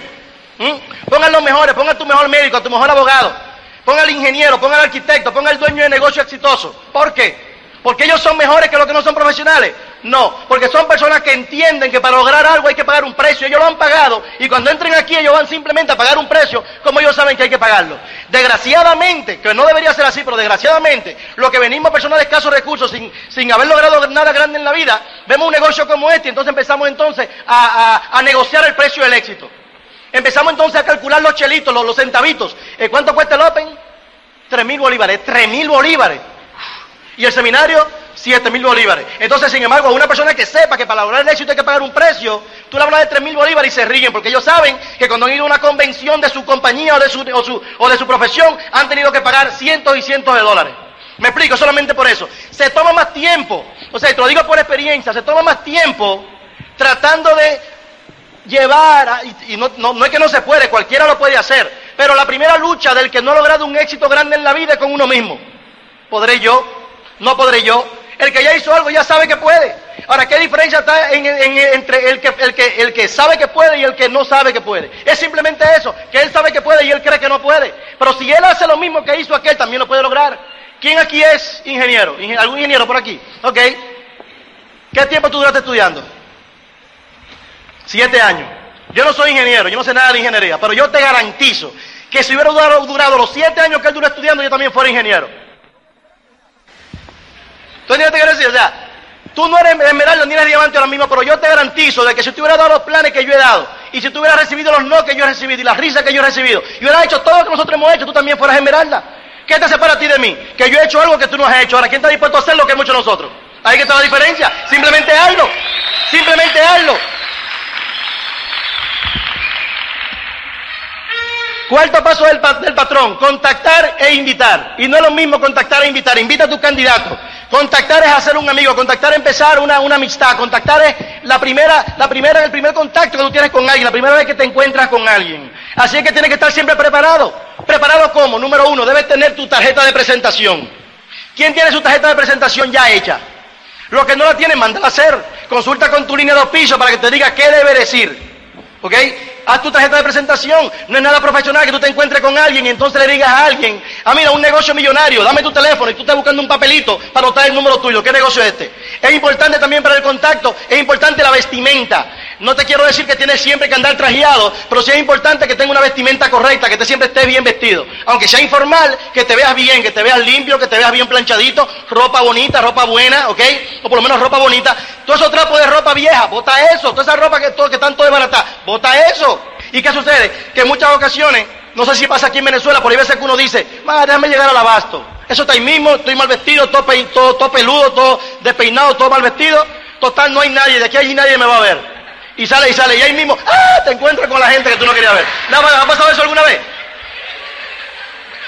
¿Mm? Pongan los mejores, ponga a tu mejor médico, a tu mejor abogado, ponga al ingeniero, ponga al arquitecto, ponga al dueño de negocio exitoso. ¿Por qué? ¿Porque ellos son mejores que los que no son profesionales? No, porque son personas que entienden que para lograr algo hay que pagar un precio. Ellos lo han pagado y cuando entren aquí ellos van simplemente a pagar un precio como ellos saben que hay que pagarlo. Desgraciadamente, que no debería ser así, pero desgraciadamente, lo que venimos personas de escasos recursos sin, sin haber logrado nada grande en la vida, vemos un negocio como este y entonces empezamos entonces a, negociar el precio del éxito. Empezamos entonces a calcular los chelitos, los, centavitos. Eh, ¿Cuánto cuesta el Open? Tres mil bolívares, tres mil bolívares. Y el seminario, 7 mil bolívares. Entonces, sin embargo, a una persona que sepa que para lograr el éxito hay que pagar un precio, tú le hablas de 3 mil bolívares y se ríen, porque ellos saben que cuando han ido a una convención de su compañía o de su, o, de su profesión, han tenido que pagar cientos y cientos de dólares. Me explico, solamente por eso. Se toma más tiempo, o sea, te lo digo por experiencia, se toma más tiempo tratando de llevar, y, no, no es que no se puede, cualquiera lo puede hacer, pero la primera lucha del que no ha logrado un éxito grande en la vida es con uno mismo. ¿Podré yo? No podré yo. El que ya hizo algo ya sabe que puede. Ahora, ¿qué diferencia está entre el que, el, que, el que sabe que puede y el que no sabe que puede? Es simplemente eso, que él sabe que puede y él cree que no puede. Pero si él hace lo mismo que hizo aquel, también lo puede lograr. ¿Quién aquí es ingeniero? ¿Algún ingeniero por aquí? ¿Ok? ¿Qué tiempo tú duraste estudiando? Siete años. Yo no soy ingeniero, yo no sé nada de ingeniería, pero yo te garantizo que si hubiera durado, durado los siete años que él duró estudiando, yo también fuera ingeniero. ¿Tú entiendes lo que quiero decir? O sea, tú no eres esmeralda ni eres diamante ahora mismo, pero yo te garantizo de que si tú hubieras dado los planes que yo he dado, y si tú hubieras recibido los no que yo he recibido, y las risas que yo he recibido, y hubieras hecho todo lo que nosotros hemos hecho, tú también fueras esmeralda. ¿Qué te separa a ti de mí? Que yo he hecho algo que tú no has hecho. Ahora, ¿quién está dispuesto a hacer lo que hemos hecho nosotros? Ahí que está la diferencia. Simplemente hazlo. Simplemente hazlo. Cuarto paso del, del, patrón, contactar e invitar. Y no es lo mismo contactar e invitar. Invita a tu candidato. Contactar es hacer un amigo, contactar es empezar una, una amistad. Contactar es la primera, la primera, el primer contacto que tú tienes con alguien, la primera vez que te encuentras con alguien. Así es que tienes que estar siempre preparado. ¿Preparado cómo? Número uno, debes tener tu tarjeta de presentación. ¿Quién tiene su tarjeta de presentación ya hecha? Los que no la tienen, mándala a hacer. Consulta con tu línea de auspicio para que te diga qué debe decir. ¿Ok? Haz tu tarjeta de presentación. No es nada profesional que tú te encuentres con alguien y entonces le digas a alguien, ah, mira, un negocio millonario, dame tu teléfono y tú estás buscando un papelito para notar el número tuyo. ¿Qué negocio es este? Es importante también para el contacto, es importante la vestimenta. No te quiero decir que tienes siempre que andar trajeado, pero sí es importante que tenga una vestimenta correcta, que te siempre estés bien vestido. Aunque sea informal, que te veas bien, que te veas limpio, que te veas bien planchadito, ropa bonita, ropa buena, ¿ok? O por lo menos ropa bonita. Todo esos trapos de ropa vieja, bota eso. Toda esa ropa que, todo, que tanto de barata, bota eso. ¿Y qué sucede? Que en muchas ocasiones, no sé si pasa aquí en Venezuela, por ahí veces que uno dice, déjame llegar al abasto. Eso está ahí mismo, estoy mal vestido, todo, todo, todo peludo, todo despeinado, todo mal vestido. Total, no hay nadie, de aquí allí nadie me va a ver y sale y sale y ahí mismo ¡ah! te encuentras con la gente que tú no querías ver. Nada ¿ha pasado eso alguna vez?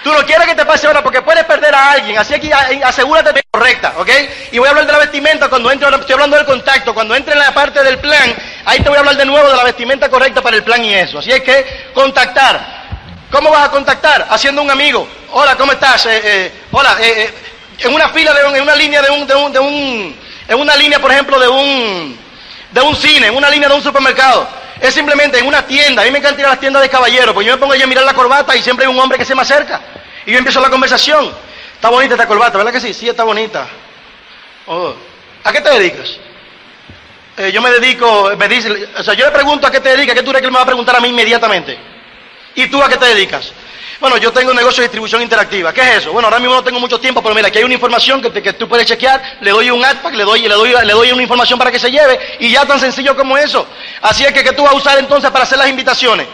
Tú no quieres que te pase ahora porque puedes perder a alguien, así que asegúrate de correcta, ¿ok? Y voy a hablar de la vestimenta cuando entre, estoy hablando del contacto, cuando entre en la parte del plan, ahí te voy a hablar de nuevo de la vestimenta correcta para el plan y eso. Así es que contactar. ¿Cómo vas a contactar? Haciendo un amigo. Hola, ¿cómo estás? Eh, eh, hola, eh, en una fila de en una línea de un, de un, de un, en una línea, por ejemplo, de un, de un cine, en una línea de un supermercado. Es simplemente en una tienda. A mí me encanta ir a las tiendas de caballeros, porque yo me pongo allí a mirar la corbata y siempre hay un hombre que se me acerca. Y yo empiezo la conversación. Está bonita esta corbata, ¿verdad que sí? Sí, está bonita. Oh. ¿A qué te dedicas? Eh, yo me dedico, me dice, o sea, yo le pregunto a qué te dedicas, ¿qué tú crees que él me va a preguntar a mí inmediatamente? ¿Y tú a qué te dedicas? Bueno, yo tengo un negocio de distribución interactiva. ¿Qué es eso? Bueno, ahora mismo no tengo mucho tiempo, pero mira, aquí hay una información que, que tú puedes chequear, le doy un adpack, le doy, le, doy, le doy una información para que se lleve, y ya tan sencillo como eso. Así es que, ¿qué tú vas a usar entonces para hacer las invitaciones?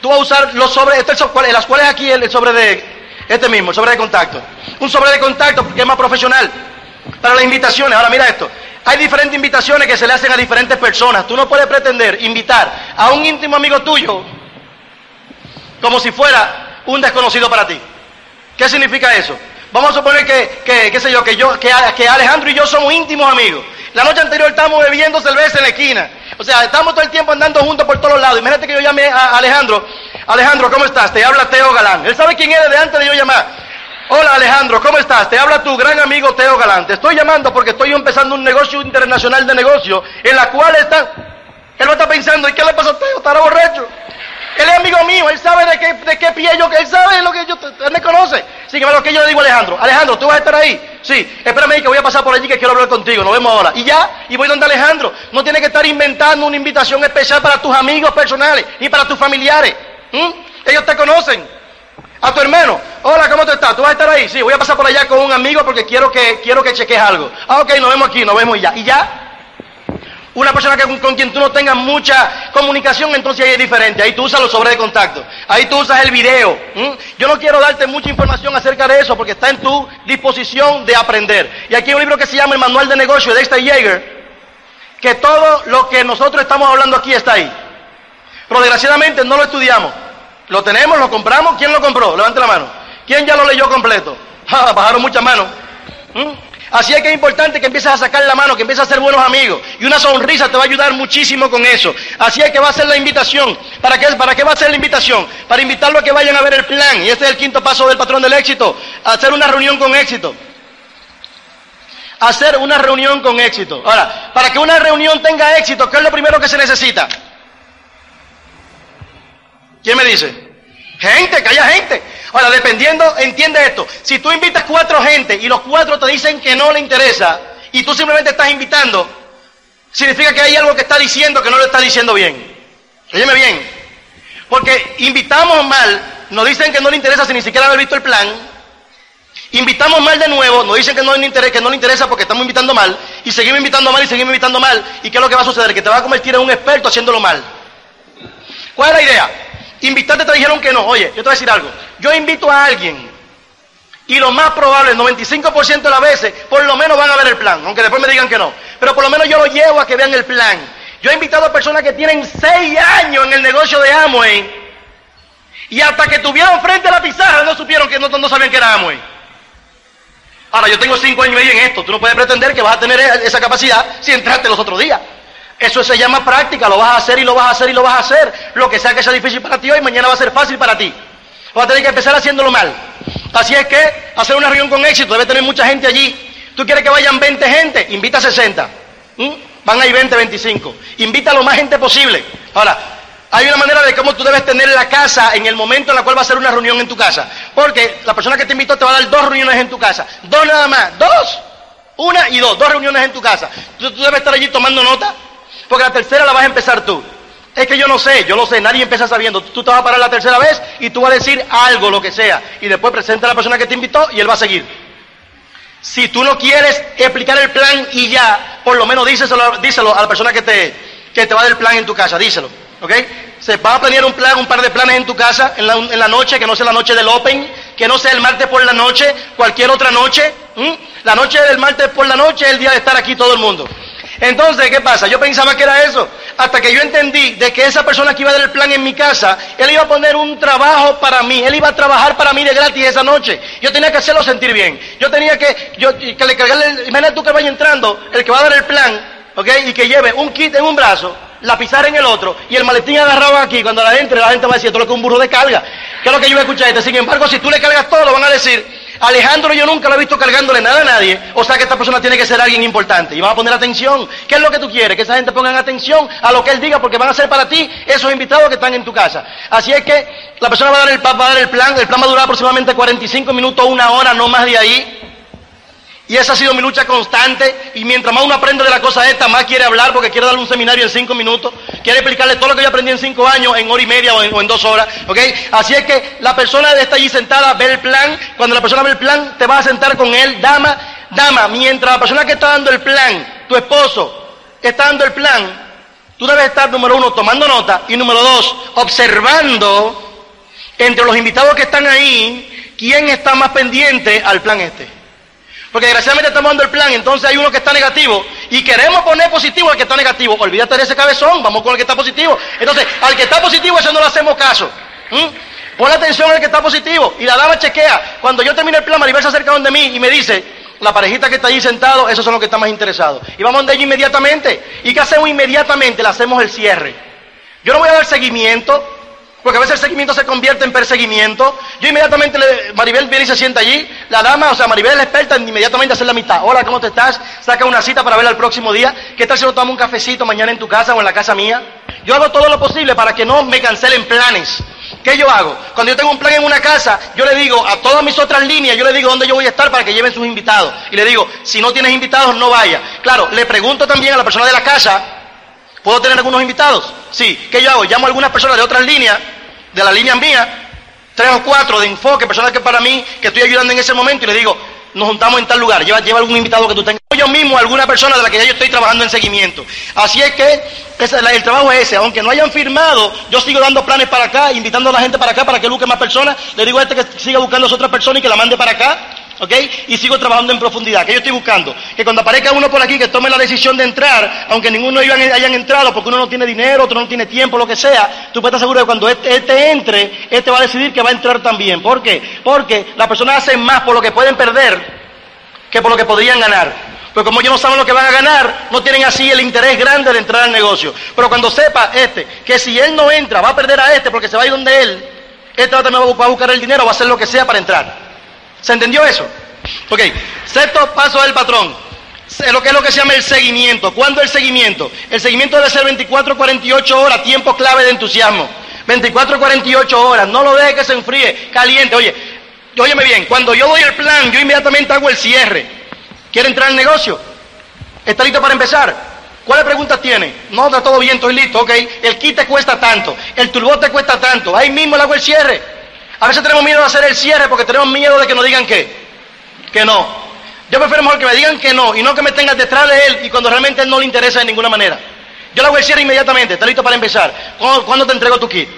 Tú vas a usar los sobres, este las cuales aquí el, sobre de, este mismo, el sobre de contacto. Un sobre de contacto porque es más profesional. Para las invitaciones, ahora mira esto. Hay diferentes invitaciones que se le hacen a diferentes personas. Tú no puedes pretender invitar a un íntimo amigo tuyo como si fuera un desconocido para ti. ¿Qué significa eso? Vamos a suponer que, que qué sé yo, que yo, que, Alejandro y yo somos íntimos amigos. La noche anterior estábamos bebiendo cerveza en la esquina. O sea, estamos todo el tiempo andando juntos por todos lados. Imagínate que yo llame a Alejandro. Alejandro, ¿cómo estás? Te habla Teo Galán. Él sabe quién eres de antes de yo llamar. Hola Alejandro, ¿cómo estás? Te habla tu gran amigo Teo Galán. Te estoy llamando porque estoy empezando un negocio internacional de negocio en la cual está... Él va a estar pensando, ¿y qué le pasa a Teo? ¿Estará borracho? Él es amigo mío, él sabe de qué, de qué pie yo, él sabe lo que yo, él me conoce. Sin embargo, que yo le digo a Alejandro, Alejandro, ¿tú vas a estar ahí? Sí, espérame que voy a pasar por allí que quiero hablar contigo, nos vemos ahora. Y ya, y voy donde Alejandro. No tiene que estar inventando una invitación especial para tus amigos personales y para tus familiares. Ellos te conocen. A tu hermano, hola, ¿cómo te estás? ¿Tú vas a estar ahí? Sí, voy a pasar por allá con un amigo porque quiero que, quiero que cheques algo. Ah, ok, nos vemos aquí, nos vemos y ya. Y ya, una persona que, con quien tú no tengas mucha comunicación, entonces ahí es diferente. Ahí tú usas los sobres de contacto. Ahí tú usas el video. Yo no quiero darte mucha información acerca de eso porque está en tu disposición de aprender. Y aquí hay un libro que se llama El Manual de Negocio de Dexter Yeager, que todo lo que nosotros estamos hablando aquí está ahí. Pero desgraciadamente no lo estudiamos. Lo tenemos, lo compramos. ¿Quién lo compró? Levante la mano. ¿Quién ya lo leyó completo? bajaron muchas manos. Así es que es importante que empieces a sacar la mano, que empieces a ser buenos amigos. Y una sonrisa te va a ayudar muchísimo con eso. Así es que va a ser la invitación. ¿Para qué, ¿Para qué va a ser la invitación? Para invitarlo a que vayan a ver el plan. Y este es el quinto paso del patrón del éxito. Hacer una reunión con éxito. Hacer una reunión con éxito. Ahora, para que una reunión tenga éxito, ¿qué es lo primero que se necesita? ¿Quién me dice? Gente, que haya gente. Ahora, dependiendo, entiende esto. Si tú invitas cuatro gente y los cuatro te dicen que no le interesa y tú simplemente estás invitando, significa que hay algo que está diciendo que no lo está diciendo bien. Óyeme bien. Porque invitamos mal, nos dicen que no le interesa sin ni siquiera haber visto el plan. Invitamos mal de nuevo, nos dicen que no, le interesa, que no le interesa porque estamos invitando mal. Y seguimos invitando mal y seguimos invitando mal. ¿Y qué es lo que va a suceder? Que te va a convertir en un experto haciéndolo mal. ¿Cuál es la idea? Invitarte te dijeron que no. Oye, yo te voy a decir algo. Yo invito a alguien Y lo más probable, el 95% de las veces, por lo menos van a ver el plan, aunque después me digan que no. Pero por lo menos yo lo llevo a que vean el plan. Yo he invitado a personas que tienen seis años en el negocio de Amway y hasta que tuvieron frente a la pizarra no supieron que no, no sabían que era Amway. Ahora, yo tengo cinco años y medio en esto. Tú no puedes pretender que vas a tener esa capacidad si entraste los otros días. Eso se llama práctica. Lo vas a hacer y lo vas a hacer y lo vas a hacer. Lo que sea que sea difícil para ti hoy, mañana va a ser fácil para ti. Vas a tener que empezar haciéndolo mal. Así es que hacer una reunión con éxito debe tener mucha gente allí. ¿Tú quieres que vayan 20 gente? Invita a 60. ¿Mm? Van ahí 20, 25. Invita a lo más gente posible. Ahora, hay una manera de cómo tú debes tener la casa en el momento en la cual va a ser una reunión en tu casa. Porque la persona que te invitó te va a dar dos reuniones en tu casa. Dos nada más. Dos. Una y dos. Dos reuniones en tu casa. tú debes estar allí tomando nota. Porque la tercera la vas a empezar tú. Es que yo no sé, yo lo sé, nadie empieza sabiendo. Tú te vas a parar la tercera vez y tú vas a decir algo, lo que sea. Y después presenta a la persona que te invitó y él va a seguir. Si tú no quieres explicar el plan y ya, por lo menos díselo, díselo a la persona que te, que te va a dar el plan en tu casa, díselo. ¿Ok? Se va a planear un plan, un par de planes en tu casa en la, en la noche, que no sea la noche del Open, que no sea el martes por la noche, cualquier otra noche. La noche del martes por la noche es el día de estar aquí todo el mundo. Entonces, ¿qué pasa? Yo pensaba que era eso, hasta que yo entendí de que esa persona que iba a dar el plan en mi casa, él iba a poner un trabajo para mí, él iba a trabajar para mí de gratis esa noche. Yo tenía que hacerlo sentir bien. Yo tenía que, yo, que le cargarle, imagínate tú que vaya entrando, el que va a dar el plan, ¿ok? Y que lleve un kit en un brazo, la pizarra en el otro y el maletín agarrado aquí. Cuando la entre, la gente va a decir, esto es lo que un burro de carga. ¿Qué es lo que yo voy a escuchar? Este. Sin embargo, si tú le cargas todo, van a decir, Alejandro yo nunca lo he visto cargándole nada a nadie, o sea que esta persona tiene que ser alguien importante y van a poner atención. ¿Qué es lo que tú quieres? Que esa gente ponga atención a lo que él diga porque van a ser para ti esos invitados que están en tu casa. Así es que la persona va a dar el, va a dar el plan, el plan va a durar aproximadamente 45 minutos, una hora, no más de ahí. Y esa ha sido mi lucha constante. Y mientras más uno aprende de la cosa esta, más quiere hablar porque quiere darle un seminario en cinco minutos. Quiere explicarle todo lo que yo aprendí en cinco años, en hora y media o en, dos horas. ¿Ok? Así es que la persona está allí sentada, ve el plan. Cuando la persona ve el plan, te va a sentar con él. Dama, dama, mientras la persona que está dando el plan, tu esposo, está dando el plan, tú debes estar, número uno, tomando nota. Y número dos, observando entre los invitados que están ahí, quién está más pendiente al plan este. Porque desgraciadamente estamos dando el plan, entonces hay uno que está negativo y queremos poner positivo al que está negativo. Olvídate de ese cabezón, vamos con el que está positivo. Entonces, al que está positivo, eso no le hacemos caso. Pon atención al que está positivo. Y la dama chequea. Cuando yo termine el plan, Maribel se acerca donde mí y me dice, la parejita que está ahí sentado, esos son los que están más interesados. Y vamos donde ella inmediatamente. ¿Y qué hacemos inmediatamente? Le hacemos el cierre. Yo no voy a dar seguimiento, porque a veces el seguimiento se convierte en perseguimiento. Yo inmediatamente, Maribel viene y se sienta allí. La dama, o sea, Maribel es la experta en inmediatamente hacer la mitad. Hola, ¿cómo te estás? Saca una cita para verla el próximo día. ¿Qué tal si no tomamos un cafecito mañana en tu casa o en la casa mía? Yo hago todo lo posible para que no me cancelen planes. ¿Qué yo hago? Cuando yo tengo un plan en una casa, yo le digo a todas mis otras líneas, yo le digo dónde yo voy a estar para que lleven sus invitados. Y le digo, si no tienes invitados, no vaya. Claro, le pregunto también a la persona de la casa, ¿puedo tener algunos invitados? Sí. ¿Qué yo hago? Llamo a algunas personas de otras líneas de la línea mía, tres o cuatro de enfoque, personas que para mí, que estoy ayudando en ese momento, y le digo, nos juntamos en tal lugar, lleva, lleva algún invitado que tú tengas. Yo mismo, alguna persona de la que ya yo estoy trabajando en seguimiento. Así es que el trabajo es ese, aunque no hayan firmado, yo sigo dando planes para acá, invitando a la gente para acá para que busque más personas. Le digo a este que siga buscando a otra persona y que la mande para acá. ¿Ok? Y sigo trabajando en profundidad. que yo estoy buscando? Que cuando aparezca uno por aquí que tome la decisión de entrar, aunque ninguno de ellos hayan entrado, porque uno no tiene dinero, otro no tiene tiempo, lo que sea, tú puedes estar seguro de que cuando este, este, entre, este va a decidir que va a entrar también. ¿Por qué? Porque las personas hacen más por lo que pueden perder que por lo que podrían ganar. Pero como ellos no saben lo que van a ganar, no tienen así el interés grande de entrar al negocio. Pero cuando sepa este que si él no entra, va a perder a este porque se va a ir donde él, este va a buscar el dinero, va a hacer lo que sea para entrar. ¿Se entendió eso? Ok, sexto paso del patrón. Lo que es lo que se llama el seguimiento. ¿Cuándo el seguimiento? El seguimiento debe ser 24 48 horas, tiempo clave de entusiasmo. 24 48 horas, no lo deje que se enfríe, caliente. Oye, óyeme bien, cuando yo doy el plan, yo inmediatamente hago el cierre. ¿Quiere entrar al negocio? ¿Está listo para empezar? ¿Cuáles preguntas tiene? No, está todo bien, estoy listo, ok. El kit te cuesta tanto, el turbo te cuesta tanto, ahí mismo le hago el cierre. A veces tenemos miedo de hacer el cierre porque tenemos miedo de que nos digan qué. Que no. Yo prefiero mejor que me digan que no y no que me tengas detrás de él y cuando realmente no le interesa de ninguna manera. Yo le hago el cierre inmediatamente. ¿Está listo para empezar? ¿Cuándo, te entrego tu kit?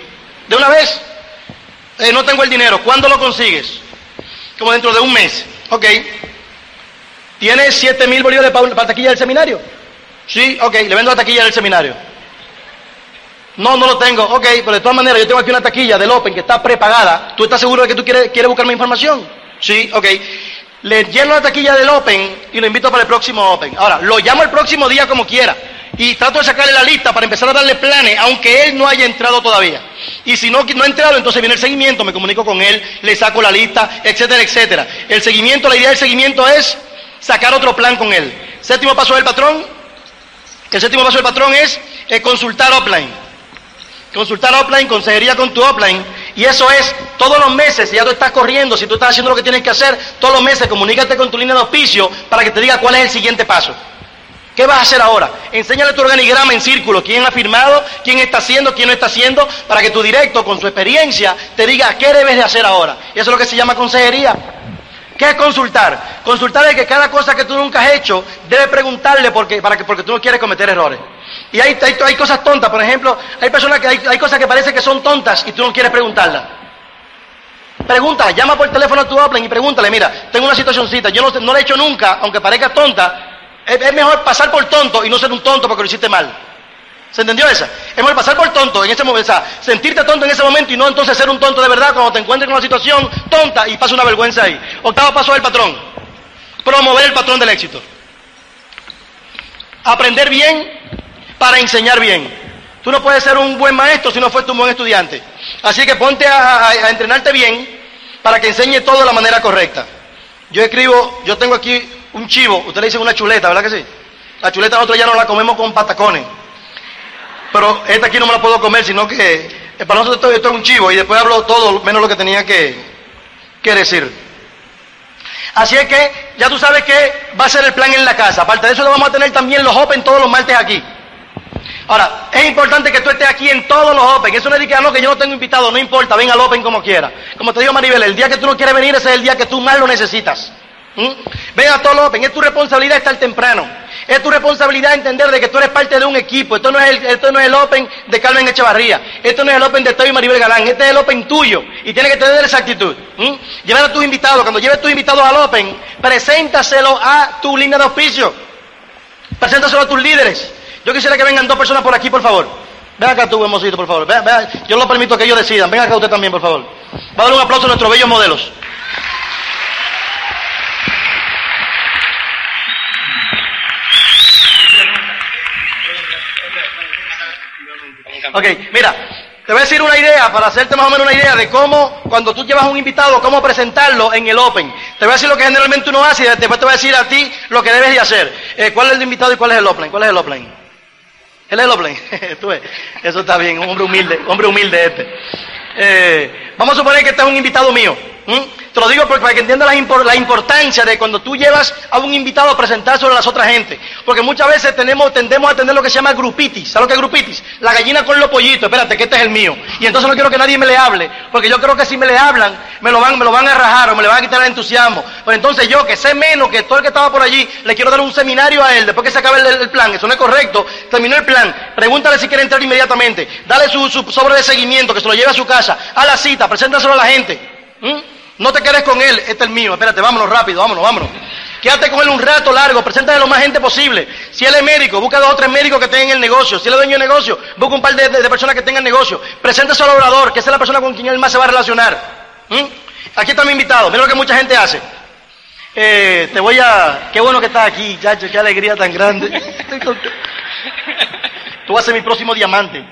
¿De una vez? Eh, no tengo el dinero. ¿Cuándo lo consigues? como dentro de un mes. Ok. ¿Tienes 7 mil bolívares para, para taquilla del seminario? Sí, ok, le vendo la taquilla del seminario. No, no lo tengo. Ok, pero de todas maneras yo tengo aquí una taquilla del Open que está prepagada. ¿Tú estás seguro de que tú quieres, quieres buscarme información? Sí, ok. Le lleno la taquilla del Open y lo invito para el próximo Open. Ahora, lo llamo el próximo día como quiera. Y trato de sacarle la lista para empezar a darle planes, aunque él no haya entrado todavía. Y si no, no ha entrado, entonces viene el seguimiento, me comunico con él, le saco la lista, etcétera, etcétera. El seguimiento, la idea del seguimiento es sacar otro plan con él. Séptimo paso del patrón. El séptimo paso del patrón es eh, consultar offline. Consultar offline, consejería con tu offline. Y eso es todos los meses, si ya tú estás corriendo, si tú estás haciendo lo que tienes que hacer, todos los meses comunícate con tu línea de auspicio para que te diga cuál es el siguiente paso. ¿Qué vas a hacer ahora? Enséñale tu organigrama en círculo, quién ha firmado, quién está haciendo, quién no está haciendo, para que tu directo, con su experiencia, te diga qué debes de hacer ahora. Y eso es lo que se llama consejería. ¿Qué es consultar? Consultar es que cada cosa que tú nunca has hecho, debes preguntarle porque, para que, porque tú no quieres cometer errores. Y hay, hay, cosas tontas, por ejemplo, hay personas que hay, hay cosas que parece que son tontas y tú no quieres preguntarlas. Pregunta, llama por teléfono a tu Apple y pregúntale, mira, tengo una situacióncita, yo no, no la he hecho nunca, aunque parezca tonta, es, mejor pasar por tonto y no ser un tonto porque lo hiciste mal. ¿Se entendió esa? Es mejor pasar por tonto en ese momento, o sea, sentirte tonto en ese momento y no entonces ser un tonto de verdad cuando te encuentres en una situación tonta y pasa una vergüenza ahí. Octavo paso del patrón. Promover el patrón del éxito. Aprender bien para enseñar bien. Tú no puedes ser un buen maestro si no fuiste un buen estudiante. Así que ponte a, entrenarte bien para que enseñe todo de la manera correcta. Yo escribo, yo tengo aquí un chivo, usted le dice una chuleta, ¿verdad que sí? La chuleta nosotros ya no la comemos con patacones. Pero esta aquí no me la puedo comer, sino que eh, para nosotros esto es un chivo y después hablo todo menos lo que tenía que, que decir. Así es que ya tú sabes que va a ser el plan en la casa. Aparte de eso, lo vamos a tener también los Open todos los martes aquí. Ahora, es importante que tú estés aquí en todos los Open. Eso no es de que, que yo no tengo invitado, no importa, ven al Open como quiera. Como te digo, Maribel, el día que tú no quieres venir, ese es el día que tú más lo necesitas. ¿Mm? Ven a todos los Open, es tu responsabilidad estar temprano. Es tu responsabilidad entender de que tú eres parte de un equipo. Esto no es el, esto no es el Open de Carmen Echevarría. Esto no es el Open de Toy Maribel Galán. Este es el Open tuyo. Y tienes que tener esa actitud. ¿Mm? Llevar a tus invitados. Cuando lleves tus invitados al Open, preséntaselo a tu línea de auspicio. Preséntaselo a tus líderes. Yo quisiera que vengan dos personas por aquí, por favor. Ven acá tú, hermosito, por favor. Ven. Yo lo permito que ellos decidan. Ven acá usted también, por favor. Va a dar un aplauso a nuestros bellos modelos. Ok, mira, te voy a decir una idea para hacerte más o menos una idea de cómo, cuando tú llevas a un invitado, cómo presentarlo en el Open. Te voy a decir lo que generalmente uno hace y después te voy a decir a ti lo que debes de hacer. Eh, ¿Cuál es el invitado y cuál es el Open? ¿Cuál es el Open? Él es Eso está bien, un hombre humilde, hombre humilde este. Eh, vamos a suponer que este es un invitado mío. Te lo digo porque para que entiendas la, impor- la importancia de cuando tú llevas a un invitado a presentar sobre las otras gente. Porque muchas veces tenemos, tendemos a tener lo que se llama grupitis. ¿Sabes lo que es grupitis? La gallina con los pollitos. Espérate, que este es el mío. Y entonces no quiero que nadie me le hable. Porque yo creo que si me le hablan, me lo van, a rajar o me le van a quitar el entusiasmo. Pues entonces yo, que sé menos que todo el que estaba por allí, le quiero dar un seminario a él después que se acabe el, plan. Eso no es correcto. Terminó el plan. Pregúntale si quiere entrar inmediatamente. Dale su, su sobre de seguimiento, que se lo lleve a su casa. A la cita, preséntaselo a la gente. ¿Mm? No te quedes con él, este es el mío. Espérate, vámonos rápido, vámonos, vámonos. Quédate con él un rato largo, preséntale lo más gente posible. Si él es médico, busca dos o tres médicos que tengan el negocio. Si él es dueño de negocio, busca un par de, de- de personas que tengan negocio. Preséntaselo al orador, que esa es la persona con quien él más se va a relacionar. ¿Mm? Aquí está mi invitado, mira lo que mucha gente hace. Eh, te voy a... Qué bueno que estás aquí, chacho, qué alegría tan grande. Estoy. Tú vas a ser mi próximo diamante.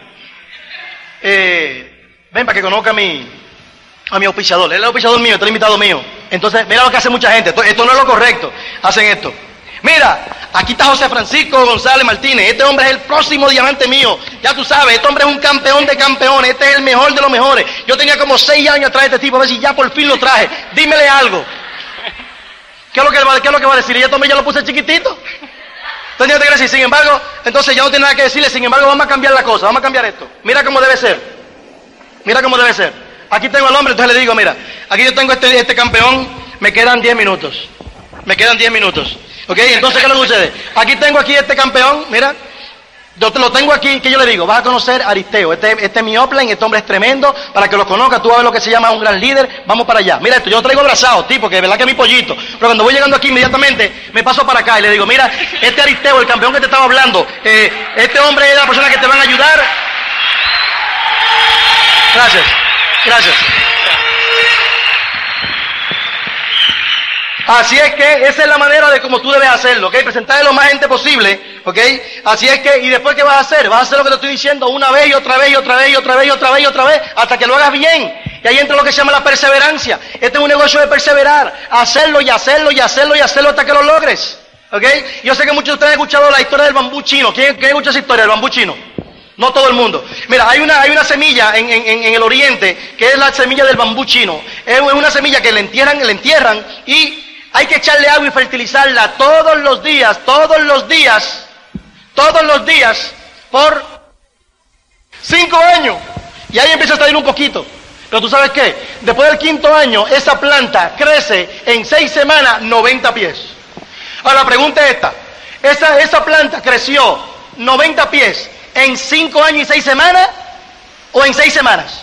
Eh, ven para que conozca a mi, a mi auspiciador. Él es el auspiciador mío, este es el invitado mío. Entonces, mira lo que hace mucha gente. Esto, no es lo correcto. Hacen esto. Mira, aquí está José Francisco González Martínez. Este hombre es el próximo diamante mío. Ya tú sabes, este hombre es un campeón de campeones. Este es el mejor de los mejores. Yo tenía como seis años atrás de este tipo, a ver si ya por fin lo traje. Dímele algo. ¿Qué es lo que, va- qué va a decir? Y este hombre ya lo puse chiquitito. Entonces, te decir, sin embargo, entonces ya no tiene nada que decirle, sin embargo, vamos a cambiar la cosa, vamos a cambiar esto. Mira cómo debe ser. Mira cómo debe ser. Aquí tengo al hombre, entonces le digo, mira, aquí yo tengo este, este campeón, me quedan 10 minutos. Me quedan 10 minutos. ¿Ok? Entonces, ¿qué que sucede? Aquí tengo aquí este campeón, mira, Yo te lo tengo aquí, que yo le digo, vas a conocer a Aristeo, este, este es mi offline, este hombre es tremendo, para que lo conozcas, tú vas lo que se llama un gran líder, vamos para allá. Mira esto, yo lo traigo abrazado, tipo, que de verdad que es mi pollito, pero cuando voy llegando aquí inmediatamente me paso para acá y le digo, mira, este Aristeo, el campeón que te estaba hablando, eh, este hombre es la persona que te van a ayudar. Gracias, gracias. Así es que esa es la manera de cómo tú debes hacerlo, ¿ok? Presentarle lo más gente posible, ¿ok? Así es que, y después, ¿qué vas a hacer? Vas a hacer lo que te estoy diciendo una vez y otra vez y otra vez y otra vez y otra vez y otra vez, hasta que lo hagas bien. Y ahí entra lo que se llama la perseverancia. Este es un negocio de perseverar, hacerlo y hacerlo y hacerlo y hacerlo hasta que lo logres, ¿ok? Yo sé que muchos de ustedes han escuchado la historia del bambú chino. ¿Quién, quién escucha esa historia del bambú chino? No todo el mundo. Mira, hay una, hay una semilla en, en, en, el oriente que es la semilla del bambú chino. Es una semilla que le entierran, le entierran y hay que echarle agua y fertilizarla todos los días, todos los días, todos los días, por cinco años. Y ahí empieza a salir un poquito. Pero tú sabes qué, después del quinto año, esa planta crece en seis semanas 90 pies. Ahora la pregunta es esta, esa, esa planta creció 90 pies en cinco años y seis semanas o en seis semanas.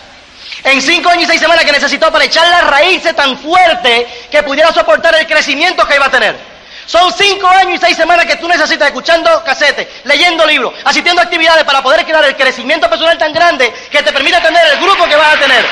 En cinco años y seis semanas que necesitó para echar las raíces tan fuerte que pudiera soportar el crecimiento que iba a tener. Son cinco años y seis semanas que tú necesitas escuchando casetes, leyendo libros, asistiendo a actividades para poder crear el crecimiento personal tan grande que te permita tener el grupo que vas a tener.